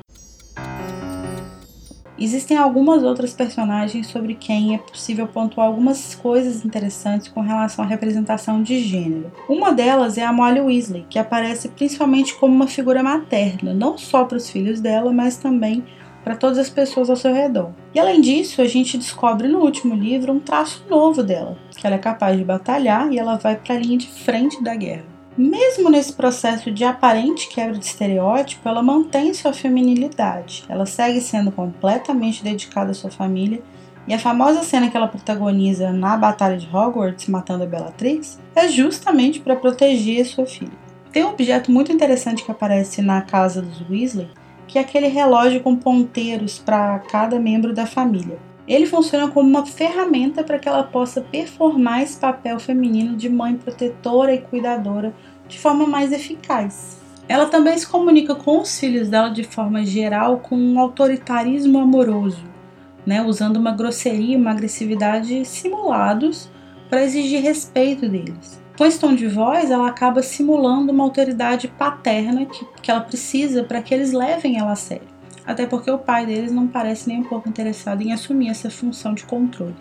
Existem algumas outras personagens sobre quem é possível pontuar algumas coisas interessantes com relação à representação de gênero. Uma delas é a Molly Weasley, que aparece principalmente como uma figura materna, não só para os filhos dela, mas também para todas as pessoas ao seu redor. E além disso, a gente descobre no último livro um traço novo dela, que ela é capaz de batalhar e ela vai para a linha de frente da guerra. Mesmo nesse processo de aparente quebra de estereótipo, ela mantém sua feminilidade. Ela segue sendo completamente dedicada à sua família. E a famosa cena que ela protagoniza na Batalha de Hogwarts, matando a Bellatrix, é justamente para proteger sua filha. Tem um objeto muito interessante que aparece na casa dos Weasley, que é aquele relógio com ponteiros para cada membro da família. Ele funciona como uma ferramenta para que ela possa performar esse papel feminino de mãe protetora e cuidadora de forma mais eficaz. Ela também se comunica com os filhos dela de forma geral com um autoritarismo amoroso, né, usando uma grosseria e uma agressividade simulados para exigir respeito deles. Com esse tom de voz, ela acaba simulando uma autoridade paterna que, que ela precisa para que eles levem ela a sério até porque o pai deles não parece nem um pouco interessado em assumir essa função de controle.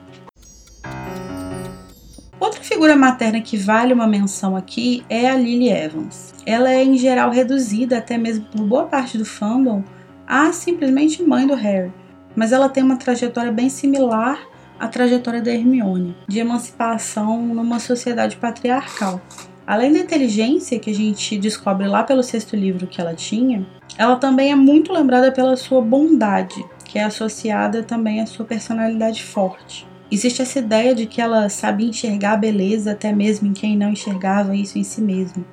Outra figura materna que vale uma menção aqui é a Lily Evans. Ela é em geral reduzida, até mesmo por boa parte do fandom, a simplesmente mãe do Harry, mas ela tem uma trajetória bem similar à trajetória da Hermione, de emancipação numa sociedade patriarcal. Além da inteligência que a gente descobre lá pelo sexto livro que ela tinha, ela também é muito lembrada pela sua bondade, que é associada também à sua personalidade forte. Existe essa ideia de que ela sabe enxergar a beleza até mesmo em quem não enxergava isso em si mesmo.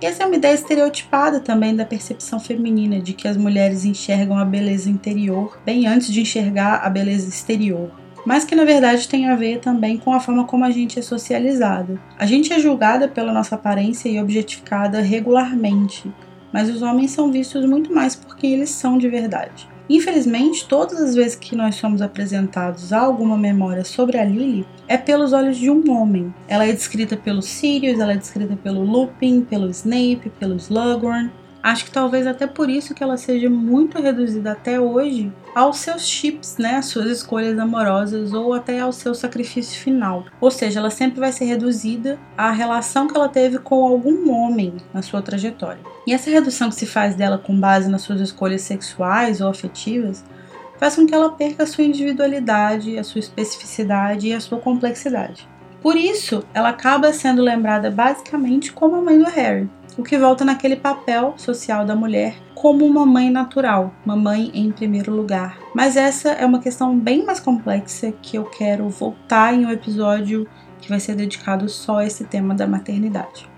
E essa é uma ideia estereotipada também da percepção feminina, de que as mulheres enxergam a beleza interior bem antes de enxergar a beleza exterior. Mas que na verdade tem a ver também com a forma como a gente é socializada. A gente é julgada pela nossa aparência e objetificada regularmente, mas os homens são vistos muito mais por quem eles são de verdade. Infelizmente, todas as vezes que nós somos apresentados a alguma memória sobre a Lily, é pelos olhos de um homem. Ela é descrita pelo Sirius, ela é descrita pelo Lupin, pelo Snape, pelo Slughorn. Acho que talvez até por isso que ela seja muito reduzida até hoje aos seus chips, né, suas escolhas amorosas ou até ao seu sacrifício final. Ou seja, ela sempre vai ser reduzida à relação que ela teve com algum homem na sua trajetória. E essa redução que se faz dela com base nas suas escolhas sexuais ou afetivas faz com que ela perca a sua individualidade, a sua especificidade e a sua complexidade. Por isso, ela acaba sendo lembrada basicamente como a mãe do Harry, o que volta naquele papel social da mulher como uma mãe natural, uma mãe em primeiro lugar. Mas essa é uma questão bem mais complexa que eu quero voltar em um episódio que vai ser dedicado só a esse tema da maternidade.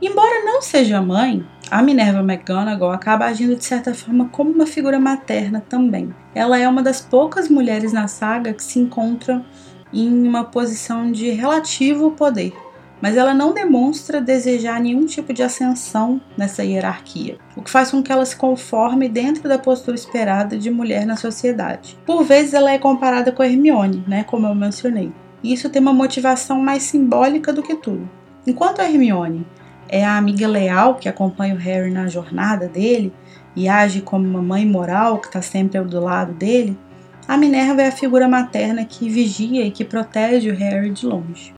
Embora não seja mãe, a Minerva McGonagall acaba agindo de certa forma como uma figura materna também. Ela é uma das poucas mulheres na saga que se encontra em uma posição de relativo poder, mas ela não demonstra desejar nenhum tipo de ascensão nessa hierarquia, o que faz com que ela se conforme dentro da postura esperada de mulher na sociedade. Por vezes ela é comparada com Hermione, né, como eu mencionei, e isso tem uma motivação mais simbólica do que tudo. Enquanto a Hermione é a amiga leal que acompanha o Harry na jornada dele e age como uma mãe moral que está sempre do lado dele, a Minerva é a figura materna que vigia e que protege o Harry de longe.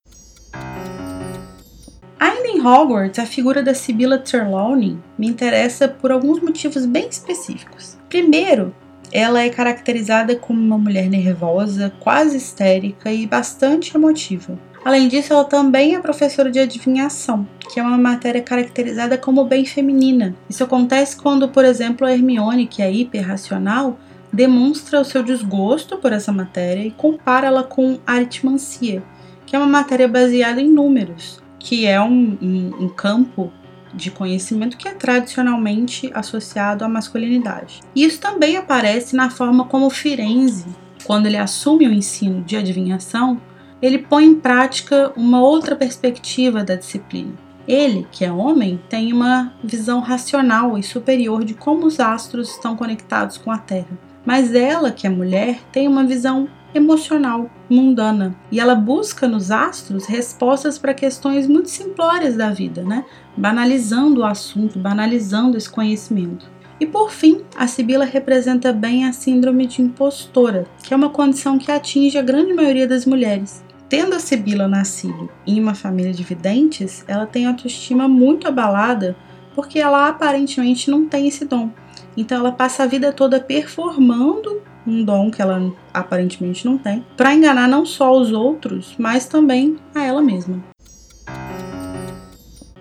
Em Hogwarts, a figura da Sibylla Trelawney me interessa por alguns motivos bem específicos. Primeiro, ela é caracterizada como uma mulher nervosa, quase histérica e bastante emotiva. Além disso, ela também é professora de adivinhação, que é uma matéria caracterizada como bem feminina. Isso acontece quando, por exemplo, a Hermione, que é hiperracional, demonstra o seu desgosto por essa matéria e compara ela com aritmancia, que é uma matéria baseada em números que é um, um, um campo de conhecimento que é tradicionalmente associado à masculinidade. Isso também aparece na forma como Firenze, quando ele assume o ensino de adivinhação, ele põe em prática uma outra perspectiva da disciplina. Ele, que é homem, tem uma visão racional e superior de como os astros estão conectados com a Terra. Mas ela, que é mulher, tem uma visão emocional, mundana. E ela busca nos astros respostas para questões muito simplórias da vida, né? Banalizando o assunto, banalizando esse conhecimento. E por fim, a Sibila representa bem a síndrome de impostora, que é uma condição que atinge a grande maioria das mulheres. Tendo a Sibila nascido em uma família de videntes, ela tem autoestima muito abalada porque ela aparentemente não tem esse dom. Então ela passa a vida toda performando um dom que ela aparentemente não tem, para enganar não só os outros, mas também a ela mesma.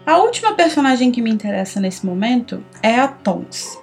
A última personagem que me interessa nesse momento é a Tonks.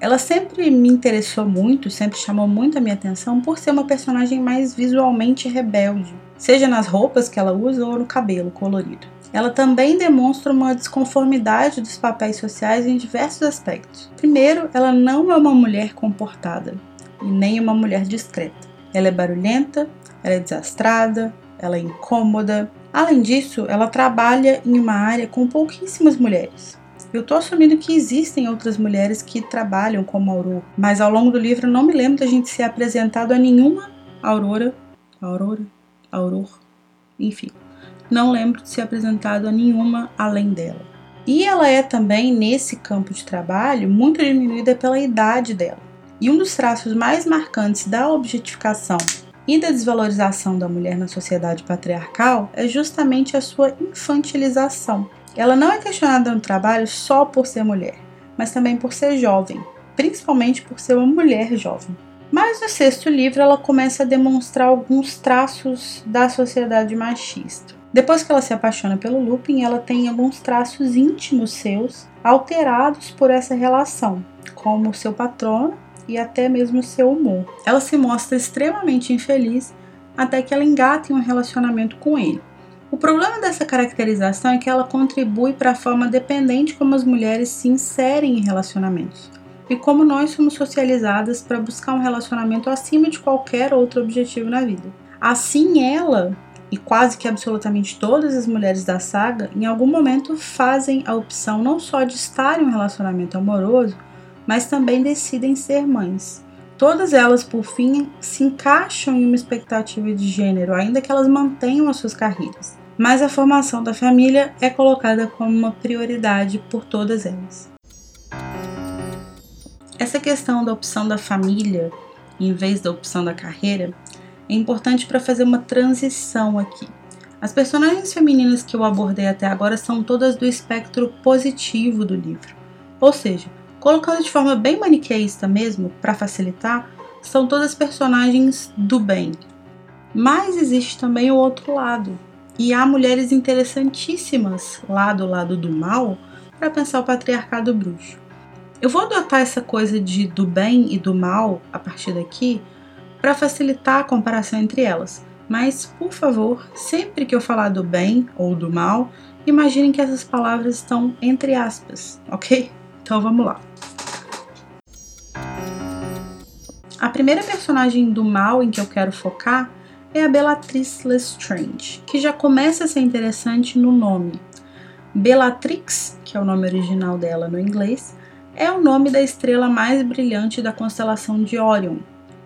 Ela sempre me interessou muito, sempre chamou muito a minha atenção por ser uma personagem mais visualmente rebelde, seja nas roupas que ela usa ou no cabelo colorido. Ela também demonstra uma desconformidade dos papéis sociais em diversos aspectos. Primeiro, ela não é uma mulher comportada e nem uma mulher discreta. Ela é barulhenta, ela é desastrada, ela é incômoda. Além disso, ela trabalha em uma área com pouquíssimas mulheres. Eu tô assumindo que existem outras mulheres que trabalham como Aurora, mas ao longo do livro não me lembro da gente ser apresentado a nenhuma Aurora, Aurora, Aurora, enfim, não lembro de ser apresentado a nenhuma além dela. E ela é também, nesse campo de trabalho, muito diminuída pela idade dela. E um dos traços mais marcantes da objetificação e da desvalorização da mulher na sociedade patriarcal é justamente a sua infantilização. Ela não é questionada no trabalho só por ser mulher, mas também por ser jovem, principalmente por ser uma mulher jovem. Mas no sexto livro ela começa a demonstrar alguns traços da sociedade machista. Depois que ela se apaixona pelo Lupin, ela tem alguns traços íntimos seus alterados por essa relação, como seu patrono e até mesmo seu humor. Ela se mostra extremamente infeliz até que ela engata em um relacionamento com ele. O problema dessa caracterização é que ela contribui para a forma dependente como as mulheres se inserem em relacionamentos e como nós somos socializadas para buscar um relacionamento acima de qualquer outro objetivo na vida. Assim, ela e quase que absolutamente todas as mulheres da saga, em algum momento fazem a opção não só de estar em um relacionamento amoroso, mas também decidem ser mães. Todas elas, por fim, se encaixam em uma expectativa de gênero, ainda que elas mantenham as suas carreiras. mas a formação da família é colocada como uma prioridade por todas elas. Essa questão da opção da família em vez da opção da carreira é importante para fazer uma transição aqui. As personagens femininas que eu abordei até agora são todas do espectro positivo do livro, ou seja, colocando de forma bem maniqueísta mesmo, para facilitar, são todas personagens do bem. Mas existe também o outro lado, e há mulheres interessantíssimas lá do lado do mal para pensar o patriarcado bruxo. Eu vou adotar essa coisa de do bem e do mal a partir daqui para facilitar a comparação entre elas. Mas, por favor, sempre que eu falar do bem ou do mal, imaginem que essas palavras estão entre aspas, ok? Então vamos lá. A primeira personagem do mal em que eu quero focar é a Bellatrix Lestrange, que já começa a ser interessante no nome. Bellatrix, que é o nome original dela no inglês, é o nome da estrela mais brilhante da constelação de Orion,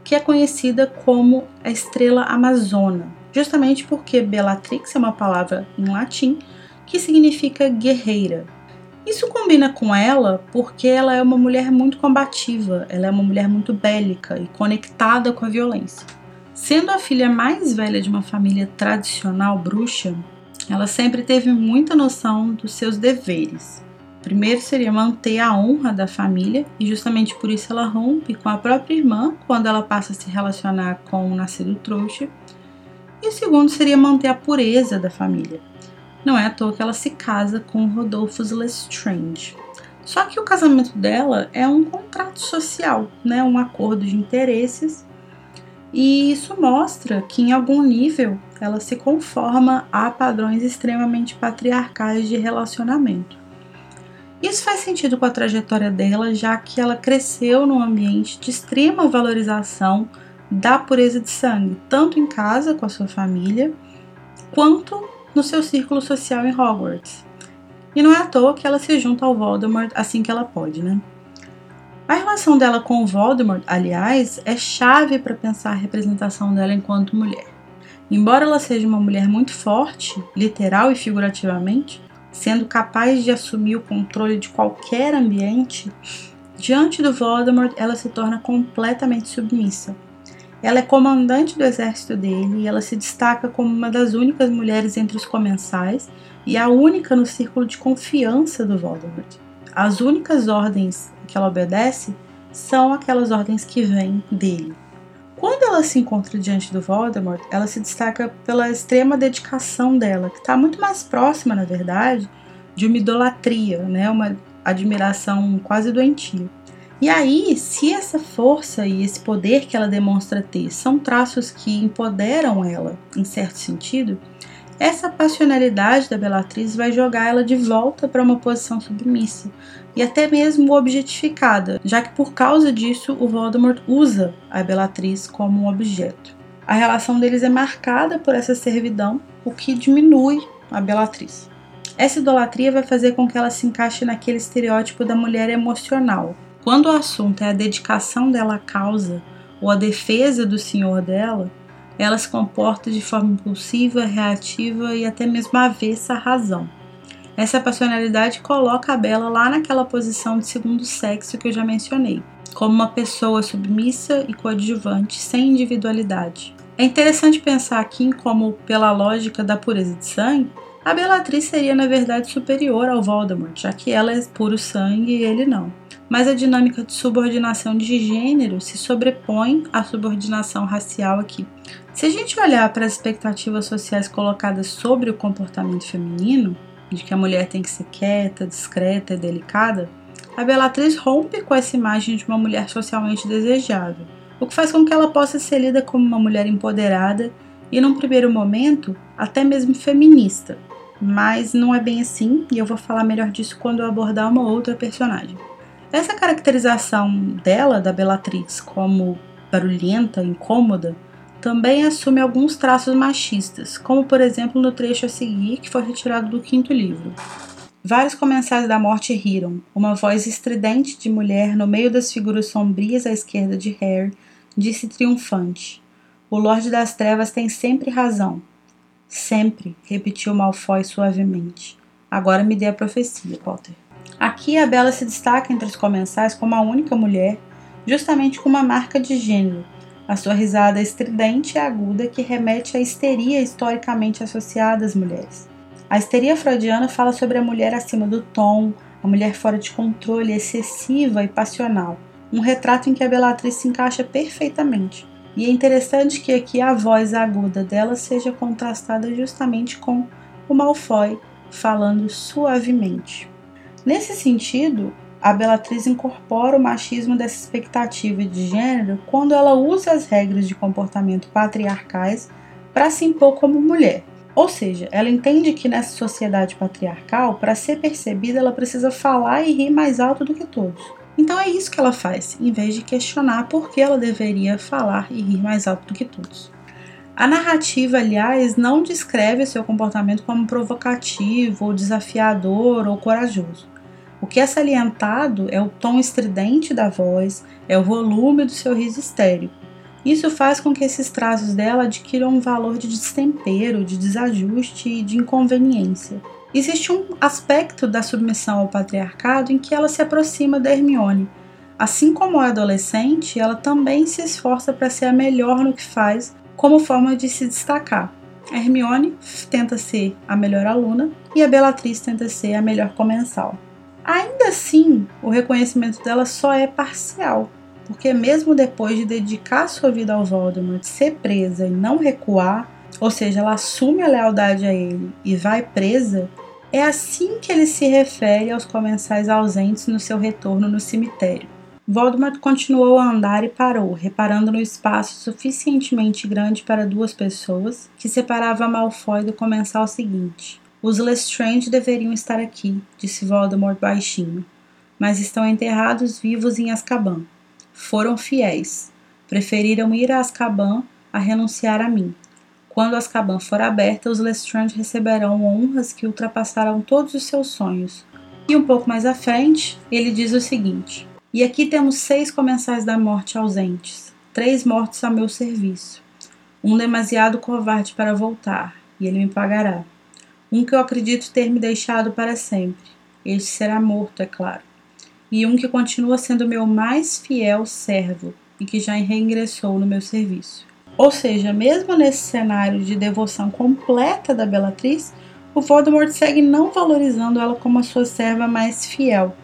que é conhecida como a estrela amazona, justamente porque Bellatrix é uma palavra em latim que significa guerreira. Isso combina com ela porque ela é uma mulher muito combativa, ela é uma mulher muito bélica e conectada com a violência. Sendo a filha mais velha de uma família tradicional bruxa, ela sempre teve muita noção dos seus deveres. Primeiro seria manter a honra da família, e justamente por isso ela rompe com a própria irmã quando ela passa a se relacionar com o nascido trouxa. E o segundo seria manter a pureza da família. Não é à toa que ela se casa com Rodolphus Lestrange. Só que o casamento dela é um contrato social, né? um acordo de interesses e isso mostra que, em algum nível, ela se conforma a padrões extremamente patriarcais de relacionamento. Isso faz sentido com a trajetória dela, já que ela cresceu num ambiente de extrema valorização da pureza de sangue, tanto em casa com a sua família, quanto no seu círculo social em Hogwarts. E não é à toa que ela se junta ao Voldemort assim que ela pode, né? A relação dela com o Voldemort, aliás, é chave para pensar a representação dela enquanto mulher. Embora ela seja uma mulher muito forte, literal e figurativamente, sendo capaz de assumir o controle de qualquer ambiente, diante do Voldemort ela se torna completamente submissa. Ela é comandante do exército dele e ela se destaca como uma das únicas mulheres entre os comensais e a única no círculo de confiança do Voldemort. As únicas ordens que ela obedece são aquelas ordens que vêm dele. Quando ela se encontra diante do Voldemort, ela se destaca pela extrema dedicação dela, que está muito mais próxima, na verdade, de uma idolatria, né? uma admiração quase doentia. E aí, se essa força e esse poder que ela demonstra ter são traços que empoderam ela, em certo sentido, essa passionalidade da Bellatrix vai jogar ela de volta para uma posição submissa e até mesmo objetificada, já que por causa disso o Voldemort usa a Bellatrix como um objeto. A relação deles é marcada por essa servidão, o que diminui a Bellatrix. Essa idolatria vai fazer com que ela se encaixe naquele estereótipo da mulher emocional. Quando o assunto é a dedicação dela à causa ou a defesa do senhor dela, ela se comporta de forma impulsiva, reativa e até mesmo avessa à razão. Essa passionalidade coloca a Bela lá naquela posição de segundo sexo que eu já mencionei, como uma pessoa submissa e coadjuvante, sem individualidade. É interessante pensar aqui em como, pela lógica da pureza de sangue, a Bellatrix seria na verdade superior ao Voldemort, já que ela é puro sangue e ele não mas a dinâmica de subordinação de gênero se sobrepõe à subordinação racial aqui. Se a gente olhar para as expectativas sociais colocadas sobre o comportamento feminino, de que a mulher tem que ser quieta, discreta e delicada, a Bellatrix rompe com essa imagem de uma mulher socialmente desejável, o que faz com que ela possa ser lida como uma mulher empoderada e, num primeiro momento, até mesmo feminista. Mas não é bem assim, e eu vou falar melhor disso quando eu abordar uma outra personagem. Essa caracterização dela, da Bellatrix, como barulhenta, incômoda, também assume alguns traços machistas, como por exemplo no trecho a seguir, que foi retirado do quinto livro. Vários comensais da morte riram. Uma voz estridente de mulher no meio das figuras sombrias à esquerda de Harry disse triunfante: O Lorde das Trevas tem sempre razão. Sempre, repetiu Malfoy suavemente. Agora me dê a profecia, Potter. Aqui a Bela se destaca entre os comensais como a única mulher, justamente com uma marca de gênero, a sua risada estridente e aguda que remete à histeria historicamente associada às mulheres. A histeria freudiana fala sobre a mulher acima do tom, a mulher fora de controle, excessiva e passional. Um retrato em que a Bellatrix se encaixa perfeitamente. E é interessante que aqui a voz aguda dela seja contrastada justamente com o Malfoy falando suavemente. Nesse sentido, a Bellatrix incorpora o machismo dessa expectativa de gênero quando ela usa as regras de comportamento patriarcais para se impor como mulher. Ou seja, ela entende que nessa sociedade patriarcal, para ser percebida, ela precisa falar e rir mais alto do que todos. Então é isso que ela faz, em vez de questionar por que ela deveria falar e rir mais alto do que todos. A narrativa, aliás, não descreve seu comportamento como provocativo, ou desafiador ou corajoso. O que é salientado é o tom estridente da voz, é o volume do seu riso estéreo. Isso faz com que esses traços dela adquiram um valor de destempero, de desajuste e de inconveniência. Existe um aspecto da submissão ao patriarcado em que ela se aproxima da Hermione. Assim como é adolescente, ela também se esforça para ser a melhor no que faz, como forma de se destacar. A Hermione tenta ser a melhor aluna e a Bellatrix tenta ser a melhor comensal. Ainda assim, o reconhecimento dela só é parcial, porque mesmo depois de dedicar sua vida ao Voldemort, ser presa e não recuar, ou seja, ela assume a lealdade a ele e vai presa, é assim que ele se refere aos comensais ausentes no seu retorno no cemitério. Voldemort continuou a andar e parou, reparando no espaço suficientemente grande para duas pessoas que separava Malfoy do comensal seguinte. Os Lestrange deveriam estar aqui, disse Voldemort baixinho, mas estão enterrados vivos em Azkaban. Foram fiéis. Preferiram ir a Azkaban a renunciar a mim. Quando Azkaban for aberta, os Lestrange receberão honras que ultrapassaram todos os seus sonhos. E um pouco mais à frente, ele diz o seguinte: E aqui temos seis comensais da morte ausentes, três mortos a meu serviço. Um demasiado covarde para voltar, e ele me pagará um que eu acredito ter me deixado para sempre. Este será morto, é claro. E um que continua sendo meu mais fiel servo e que já reingressou no meu serviço. Ou seja, mesmo nesse cenário de devoção completa da Bellatrix, o Voldemort segue não valorizando ela como a sua serva mais fiel.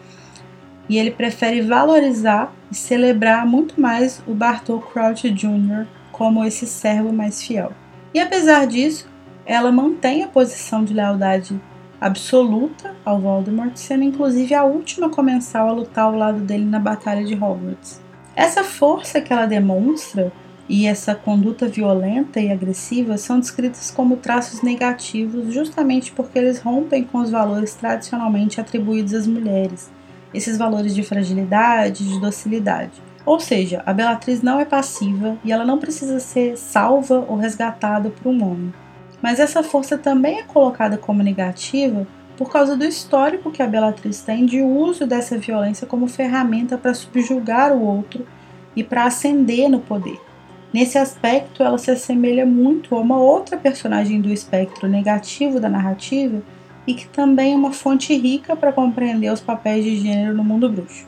E ele prefere valorizar e celebrar muito mais o Bartol Crouch Jr. como esse servo mais fiel. E apesar disso, ela mantém a posição de lealdade absoluta ao Voldemort, sendo inclusive a última comensal a lutar ao lado dele na Batalha de Hogwarts. Essa força que ela demonstra e essa conduta violenta e agressiva são descritas como traços negativos justamente porque eles rompem com os valores tradicionalmente atribuídos às mulheres, esses valores de fragilidade, de docilidade. Ou seja, a Bellatrix não é passiva e ela não precisa ser salva ou resgatada por um homem mas essa força também é colocada como negativa por causa do histórico que a Bellatrix tem de uso dessa violência como ferramenta para subjugar o outro e para ascender no poder. Nesse aspecto, ela se assemelha muito a uma outra personagem do espectro negativo da narrativa e que também é uma fonte rica para compreender os papéis de gênero no mundo bruxo.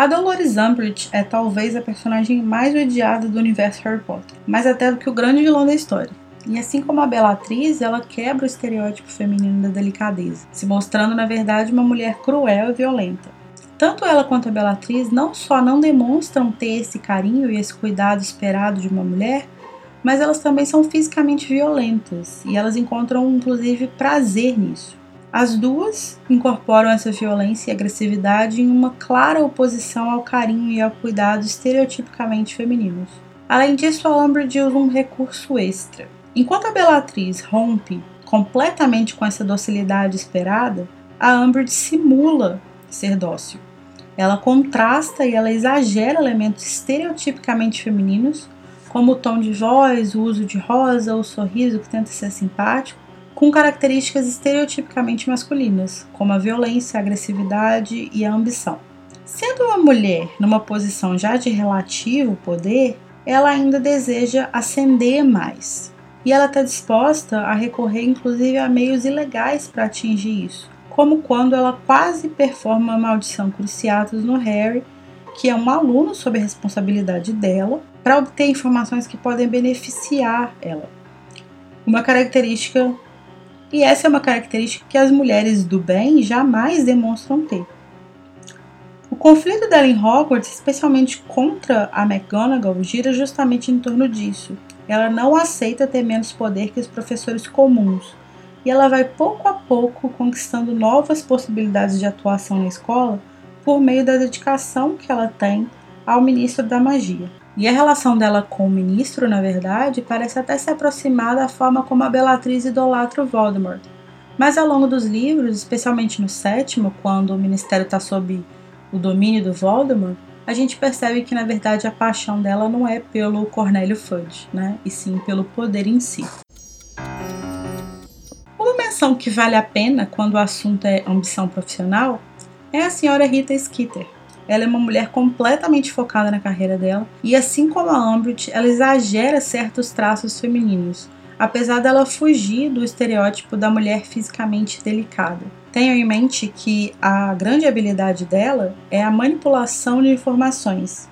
A Dolores Umbridge é talvez a personagem mais odiada do universo Harry Potter, mais até do que o grande vilão da história. E assim como a Bellatrix, ela quebra o estereótipo feminino da delicadeza, se mostrando na verdade uma mulher cruel e violenta. Tanto ela quanto a Bellatrix não só não demonstram ter esse carinho e esse cuidado esperado de uma mulher, mas elas também são fisicamente violentas e elas encontram inclusive prazer nisso. As duas incorporam essa violência e agressividade em uma clara oposição ao carinho e ao cuidado estereotipicamente femininos. Além disso, a Umbridge usa um recurso extra. Enquanto a Bellatrix rompe completamente com essa docilidade esperada, a Umbridge simula ser dócil. Ela contrasta e ela exagera elementos estereotipicamente femininos, como o tom de voz, o uso de rosa, o sorriso que tenta ser simpático, com características estereotipicamente masculinas, como a violência, a agressividade e a ambição. Sendo uma mulher numa posição já de relativo poder, ela ainda deseja ascender mais. e ela está disposta a recorrer inclusive a meios ilegais para atingir isso, como quando ela quase performa a maldição cruciatus no Harry, que é um aluno sob a responsabilidade dela, para obter informações que podem beneficiar ela. Uma característica, e essa é uma característica que as mulheres do bem jamais demonstram ter. O conflito dela em Hogwarts, especialmente contra a McGonagall, gira justamente em torno disso ela não aceita ter menos poder que os professores comuns e ela vai pouco a pouco conquistando novas possibilidades de atuação na escola por meio da dedicação que ela tem ao ministro da magia. E a relação dela com o ministro, na verdade, parece até se aproximar da forma como a Bellatrix idolatra o Voldemort. Mas ao longo dos livros, especialmente no sétimo, quando o ministério está sob o domínio do Voldemort, a gente percebe que na verdade a paixão dela não é pelo Cornélio Fudge, né? E sim pelo poder em si. Uma menção que vale a pena quando o assunto é ambição profissional é a senhora Rita Skeeter. Ela é uma mulher completamente focada na carreira dela e, assim como a Umbridge, ela exagera certos traços femininos, apesar dela fugir do estereótipo da mulher fisicamente delicada. Tenham em mente que a grande habilidade dela é a manipulação de informações.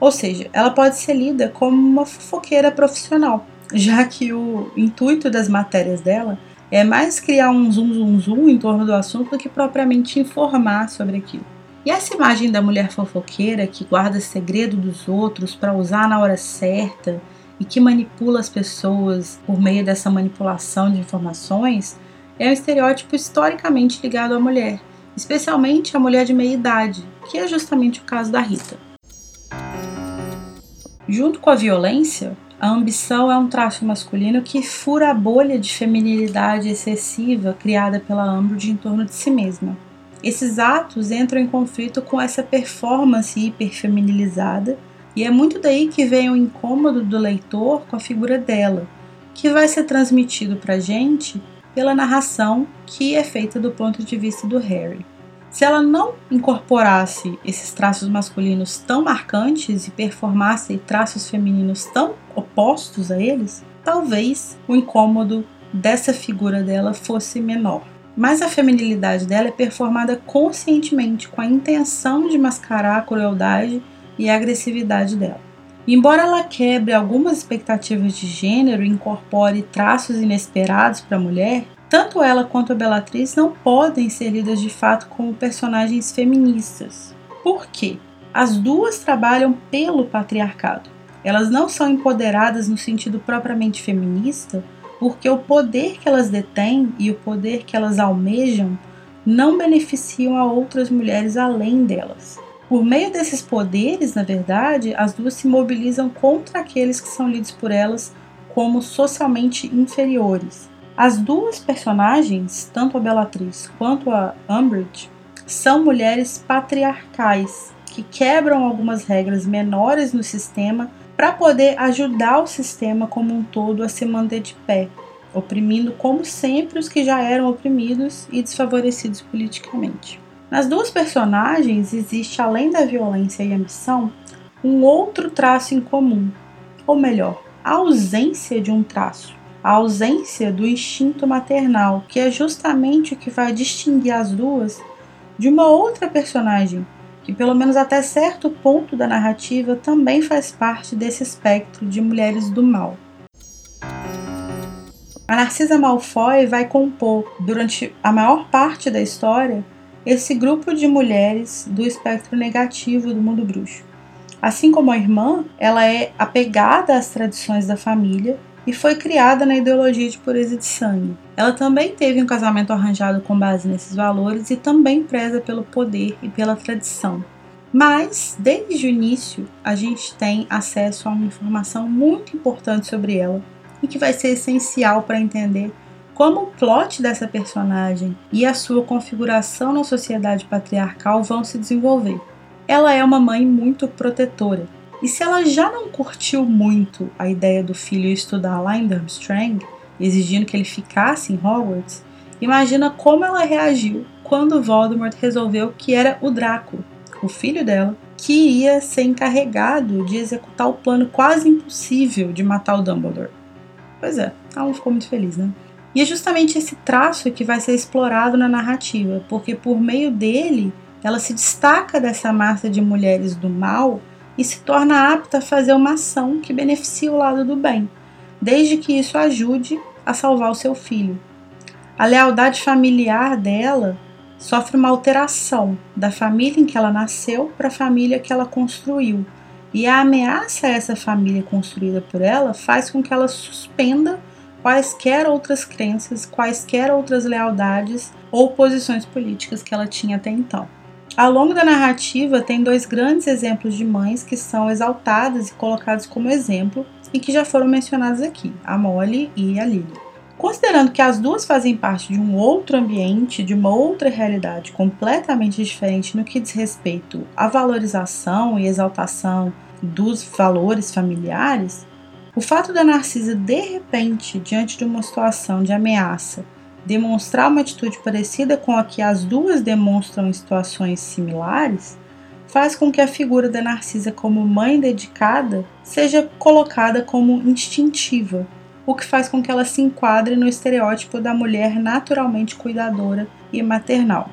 Ou seja, ela pode ser lida como uma fofoqueira profissional, já que o intuito das matérias dela é mais criar um zoom zoom zoom em torno do assunto do que propriamente informar sobre aquilo. E essa imagem da mulher fofoqueira que guarda segredo dos outros para usar na hora certa e que manipula as pessoas por meio dessa manipulação de informações é um estereótipo historicamente ligado à mulher, especialmente à mulher de meia idade, que é justamente o caso da Rita. Junto com a violência, a ambição é um traço masculino que fura a bolha de feminilidade excessiva criada pela Umbridge em torno de si mesma. Esses atos entram em conflito com essa performance hiperfeminilizada, e é muito daí que vem o incômodo do leitor com a figura dela, que vai ser transmitido para a gente pela narração que é feita do ponto de vista do Harry. Se ela não incorporasse esses traços masculinos tão marcantes e performasse traços femininos tão opostos a eles, talvez o incômodo dessa figura dela fosse menor. Mas a feminilidade dela é performada conscientemente, com a intenção de mascarar a crueldade e a agressividade dela. Embora ela quebre algumas expectativas de gênero e incorpore traços inesperados para a mulher, tanto ela quanto a Bellatrix não podem ser lidas de fato como personagens feministas. Por quê? As duas trabalham pelo patriarcado. Elas não são empoderadas no sentido propriamente feminista, porque o poder que elas detêm e o poder que elas almejam não beneficiam a outras mulheres além delas. Por meio desses poderes, na verdade, as duas se mobilizam contra aqueles que são lidos por elas como socialmente inferiores. As duas personagens, tanto a Bellatrix quanto a Umbridge, são mulheres patriarcais que quebram algumas regras menores no sistema para poder ajudar o sistema como um todo a se manter de pé, oprimindo como sempre os que já eram oprimidos e desfavorecidos politicamente. Nas duas personagens existe, além da violência e ambição, um outro traço em comum, ou melhor, a ausência de um traço, a ausência do instinto maternal, que é justamente o que vai distinguir as duas de uma outra personagem, que pelo menos até certo ponto da narrativa também faz parte desse espectro de mulheres do mal. A Narcisa Malfoy vai compor, durante a maior parte da história, esse grupo de mulheres do espectro negativo do mundo bruxo. Assim como a irmã, ela é apegada às tradições da família e foi criada na ideologia de pureza de sangue. Ela também teve um casamento arranjado com base nesses valores e também preza pelo poder e pela tradição. Mas, desde o início, a gente tem acesso a uma informação muito importante sobre ela e que vai ser essencial para entender como o plot dessa personagem e a sua configuração na sociedade patriarcal vão se desenvolver. Ela é uma mãe muito protetora. E se ela já não curtiu muito a ideia do filho estudar lá em Durmstrang, exigindo que ele ficasse em Hogwarts, imagina como ela reagiu quando Voldemort resolveu que era o Draco, o filho dela, que iria ser encarregado de executar o plano quase impossível de matar o Dumbledore. Pois é, ela não ficou muito feliz, né? E é justamente esse traço que vai ser explorado na narrativa, porque por meio dele ela se destaca dessa massa de mulheres do mal e se torna apta a fazer uma ação que beneficie o lado do bem, desde que isso ajude a salvar o seu filho. A lealdade familiar dela sofre uma alteração da família em que ela nasceu para a família que ela construiu. E a ameaça a essa família construída por ela faz com que ela suspenda quaisquer outras crenças, quaisquer outras lealdades ou posições políticas que ela tinha até então. Ao longo da narrativa, tem dois grandes exemplos de mães que são exaltadas e colocadas como exemplo e que já foram mencionados aqui, a Molly e a Lily. Considerando que as duas fazem parte de um outro ambiente, de uma outra realidade completamente diferente no que diz respeito à valorização e exaltação dos valores familiares, o fato da Narcisa, de repente, diante de uma situação de ameaça, demonstrar uma atitude parecida com a que as duas demonstram em situações similares, faz com que a figura da Narcisa como mãe dedicada seja colocada como instintiva, o que faz com que ela se enquadre no estereótipo da mulher naturalmente cuidadora e maternal.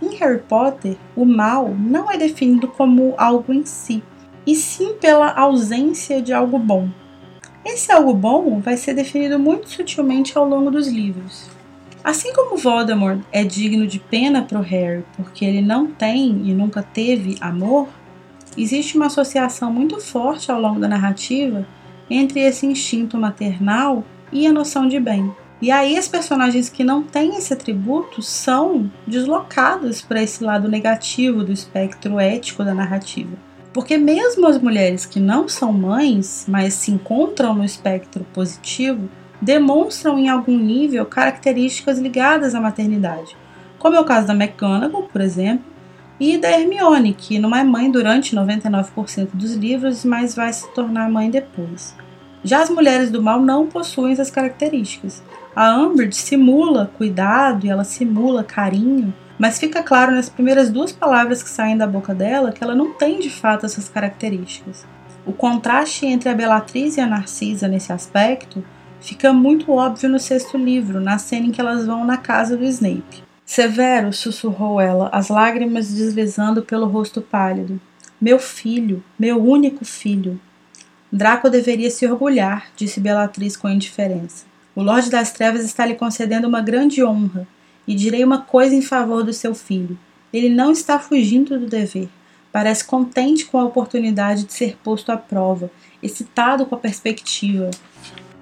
Em Harry Potter, o mal não é definido como algo em si, e sim pela ausência de algo bom, esse algo bom vai ser definido muito sutilmente ao longo dos livros. Assim como Voldemort é digno de pena para Harry porque ele não tem e nunca teve amor, existe uma associação muito forte ao longo da narrativa entre esse instinto maternal e a noção de bem. E aí as personagens que não têm esse atributo são deslocadas para esse lado negativo do espectro ético da narrativa. Porque mesmo as mulheres que não são mães, mas se encontram no espectro positivo, demonstram em algum nível características ligadas à maternidade, como é o caso da McGonagall, por exemplo, e da Hermione, que não é mãe durante 99% dos livros, mas vai se tornar mãe depois. Já as mulheres do mal não possuem essas características. A Umbridge simula cuidado e ela simula carinho, mas fica claro nas primeiras duas palavras que saem da boca dela que ela não tem de fato essas características. O contraste entre a Bellatrix e a Narcisa nesse aspecto fica muito óbvio no sexto livro, na cena em que elas vão na casa do Snape. Severo, sussurrou ela, as lágrimas deslizando pelo rosto pálido. Meu filho, meu único filho. Draco deveria se orgulhar, disse Bellatrix com indiferença. O Lorde das Trevas está lhe concedendo uma grande honra, e direi uma coisa em favor do seu filho. Ele não está fugindo do dever. Parece contente com a oportunidade de ser posto à prova, excitado com a perspectiva.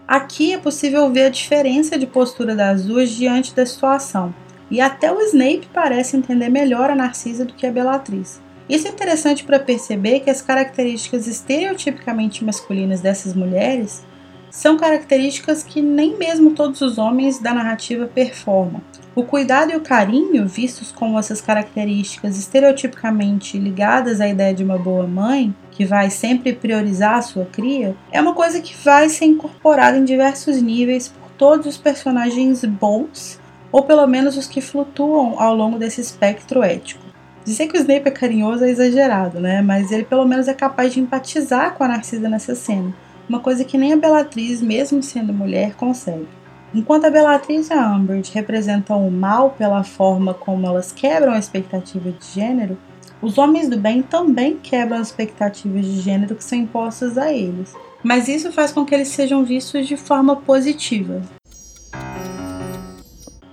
Aqui é possível ver a diferença de postura das duas diante da situação, e até o Snape parece entender melhor a Narcisa do que a Bellatrix. Isso é interessante para perceber que as características estereotipicamente masculinas dessas mulheres são características que nem mesmo todos os homens da narrativa performam. O cuidado e o carinho, vistos como essas características estereotipicamente ligadas à ideia de uma boa mãe, que vai sempre priorizar a sua cria, é uma coisa que vai ser incorporada em diversos níveis por todos os personagens bons, ou pelo menos os que flutuam ao longo desse espectro ético. Dizer que o Snape é carinhoso é exagerado, né? Mas ele pelo menos é capaz de empatizar com a Narcisa nessa cena uma coisa que nem a Bellatrix, mesmo sendo mulher, consegue. Enquanto a Bellatrix e a Umbridge representam o mal pela forma como elas quebram a expectativa de gênero, os homens do bem também quebram as expectativas de gênero que são impostas a eles. Mas isso faz com que eles sejam vistos de forma positiva.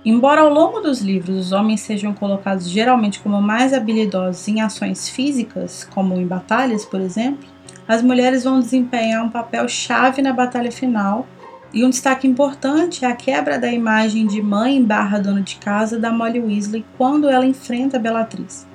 Embora ao longo dos livros os homens sejam colocados geralmente como mais habilidosos em ações físicas, como em batalhas, por exemplo, as mulheres vão desempenhar um papel chave na batalha final. E um destaque importante é a quebra da imagem de mãe barra dona de casa da Molly Weasley quando ela enfrenta a Bellatrix.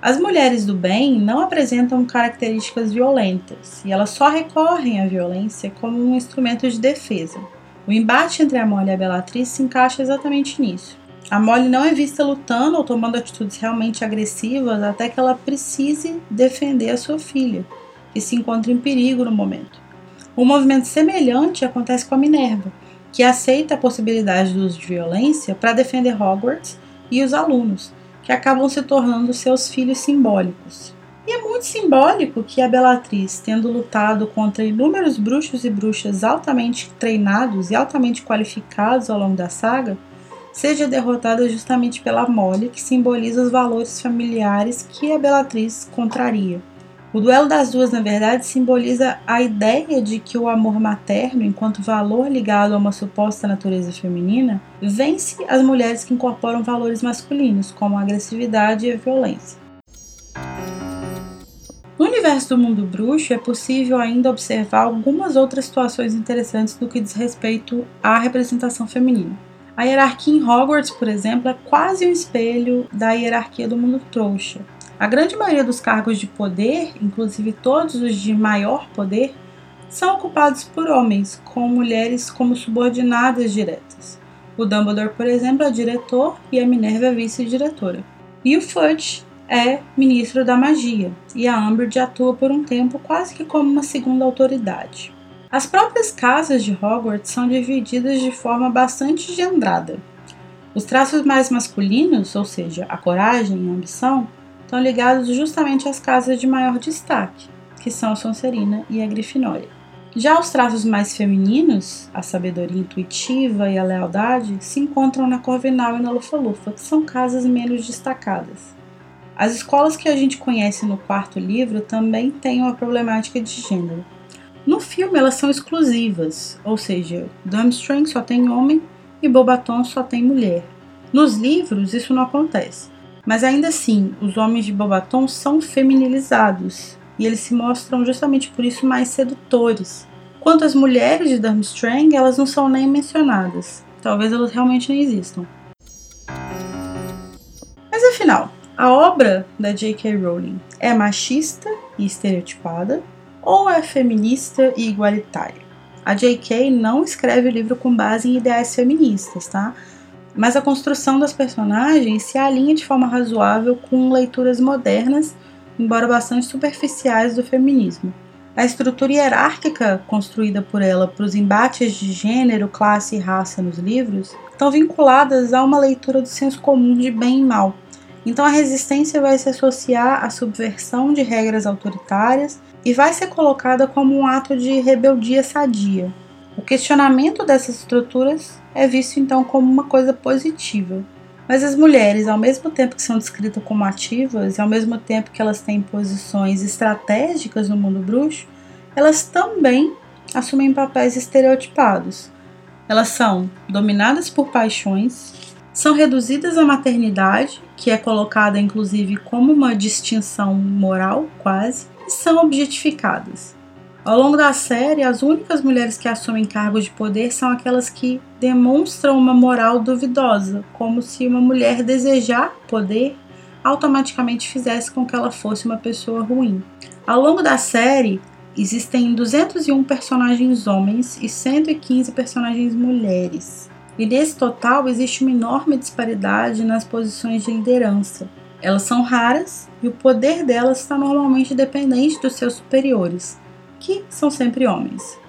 As mulheres do bem não apresentam características violentas e elas só recorrem à violência como um instrumento de defesa. O embate entre a Molly e a Bellatrix se encaixa exatamente nisso. A Molly não é vista lutando ou tomando atitudes realmente agressivas até que ela precise defender a sua filha que se encontra em perigo no momento. Um movimento semelhante acontece com a Minerva, que aceita a possibilidade do uso de violência para defender Hogwarts e os alunos, que acabam se tornando seus filhos simbólicos. E é muito simbólico que a Bellatrix, tendo lutado contra inúmeros bruxos e bruxas altamente treinados e altamente qualificados ao longo da saga, seja derrotada justamente pela Molly, que simboliza os valores familiares que a Bellatrix contraria. O duelo das duas, na verdade, simboliza a ideia de que o amor materno, enquanto valor ligado a uma suposta natureza feminina, vence as mulheres que incorporam valores masculinos, como a agressividade e a violência. No universo do mundo bruxo, é possível ainda observar algumas outras situações interessantes no que diz respeito à representação feminina. A hierarquia em Hogwarts, por exemplo, é quase um espelho da hierarquia do mundo trouxa. A grande maioria dos cargos de poder, inclusive todos os de maior poder, são ocupados por homens, com mulheres como subordinadas diretas. O Dumbledore, por exemplo, é diretor e a Minerva é vice-diretora. E o Fudge é ministro da magia, e a Umbridge atua por um tempo quase que como uma segunda autoridade. As próprias casas de Hogwarts são divididas de forma bastante gendrada. Os traços mais masculinos, ou seja, a coragem e a ambição, estão ligados justamente às casas de maior destaque, que são a Sonserina e a Grifinória. Já os traços mais femininos, a sabedoria intuitiva e a lealdade, se encontram na Corvinal e na Lufa-Lufa, que são casas menos destacadas. As escolas que a gente conhece no quarto livro também têm uma problemática de gênero. No filme elas são exclusivas, ou seja, Durmstrang só tem homem e Bobaton só tem mulher. Nos livros isso não acontece, mas ainda assim os homens de Bobaton são feminilizados e eles se mostram justamente por isso mais sedutores. Quanto às mulheres de Durmstrang, elas não são nem mencionadas. Talvez elas realmente não existam. Mas afinal, a obra da J.K. Rowling é machista e estereotipada ou é feminista e igualitária? A J.K. não escreve o livro com base em ideais feministas, tá? Mas a construção das personagens se alinha de forma razoável com leituras modernas, embora bastante superficiais, do feminismo. A estrutura hierárquica construída por ela para os embates de gênero, classe e raça nos livros estão vinculadas a uma leitura do senso comum de bem e mal, então a resistência vai se associar à subversão de regras autoritárias e vai ser colocada como um ato de rebeldia sadia. O questionamento dessas estruturas é visto então como uma coisa positiva. Mas as mulheres, ao mesmo tempo que são descritas como ativas e ao mesmo tempo que elas têm posições estratégicas no mundo bruxo, elas também assumem papéis estereotipados. Elas são dominadas por paixões, são reduzidas à maternidade, que é colocada inclusive como uma distinção moral, quase, e são objetificadas. Ao longo da série, as únicas mulheres que assumem cargos de poder são aquelas que demonstram uma moral duvidosa, como se uma mulher desejar poder automaticamente fizesse com que ela fosse uma pessoa ruim. Ao longo da série, existem 201 personagens homens e 115 personagens mulheres. E nesse total existe uma enorme disparidade nas posições de liderança. Elas são raras e o poder delas está normalmente dependente dos seus superiores, que são sempre homens.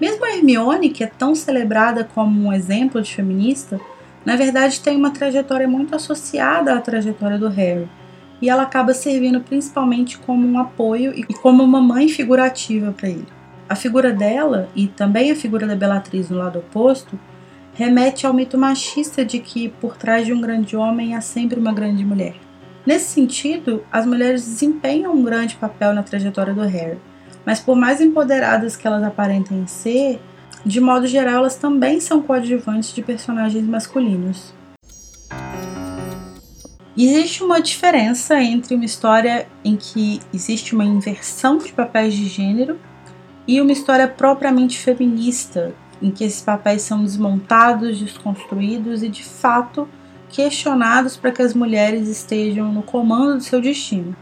Mesmo a Hermione, que é tão celebrada como um exemplo de feminista, na verdade tem uma trajetória muito associada à trajetória do Harry, e ela acaba servindo principalmente como um apoio e como uma mãe figurativa para ele. A figura dela e também a figura da Bellatrix no lado oposto remete ao mito machista de que por trás de um grande homem há sempre uma grande mulher. Nesse sentido, as mulheres desempenham um grande papel na trajetória do Harry, mas por mais empoderadas que elas aparentem ser, de modo geral elas também são coadjuvantes de personagens masculinos. Existe uma diferença entre uma história em que existe uma inversão de papéis de gênero e uma história propriamente feminista, em que esses papéis são desmontados, desconstruídos e de fato questionados para que as mulheres estejam no comando do seu destino.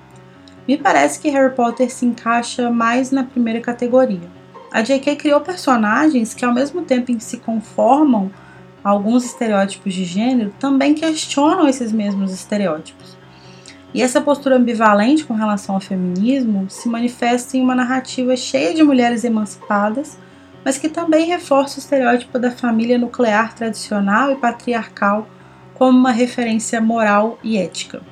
Me parece que Harry Potter se encaixa mais na primeira categoria. A J.K. criou personagens que, ao mesmo tempo em que se conformam a alguns estereótipos de gênero, também questionam esses mesmos estereótipos. E essa postura ambivalente com relação ao feminismo se manifesta em uma narrativa cheia de mulheres emancipadas mas que também reforça o estereótipo da família nuclear tradicional e patriarcal como uma referência moral e ética.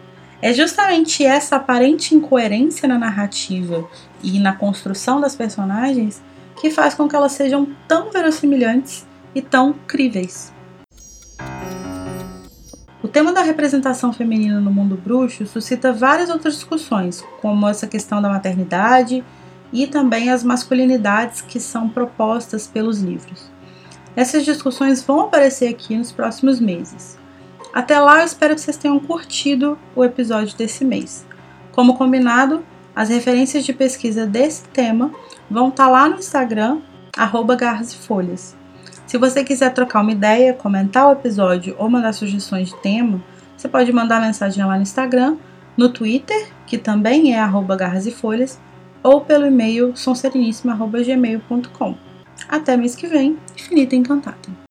É justamente essa aparente incoerência na narrativa e na construção das personagens que faz com que elas sejam tão verossimilhantes e tão críveis. O tema da representação feminina no mundo bruxo suscita várias outras discussões, como essa questão da maternidade e também as masculinidades que são propostas pelos livros. Essas discussões vão aparecer aqui nos próximos meses. Até lá, eu espero que vocês tenham curtido o episódio desse mês. Como combinado, as referências de pesquisa desse tema vão estar tá lá no Instagram, garras e folhas. Se você quiser trocar uma ideia, comentar o episódio ou mandar sugestões de tema, você pode mandar mensagem lá no Instagram, no Twitter, que também é garras e folhas, ou pelo e-mail sonserenissima.gmail.com. Até mês que vem, Infinita Encantada.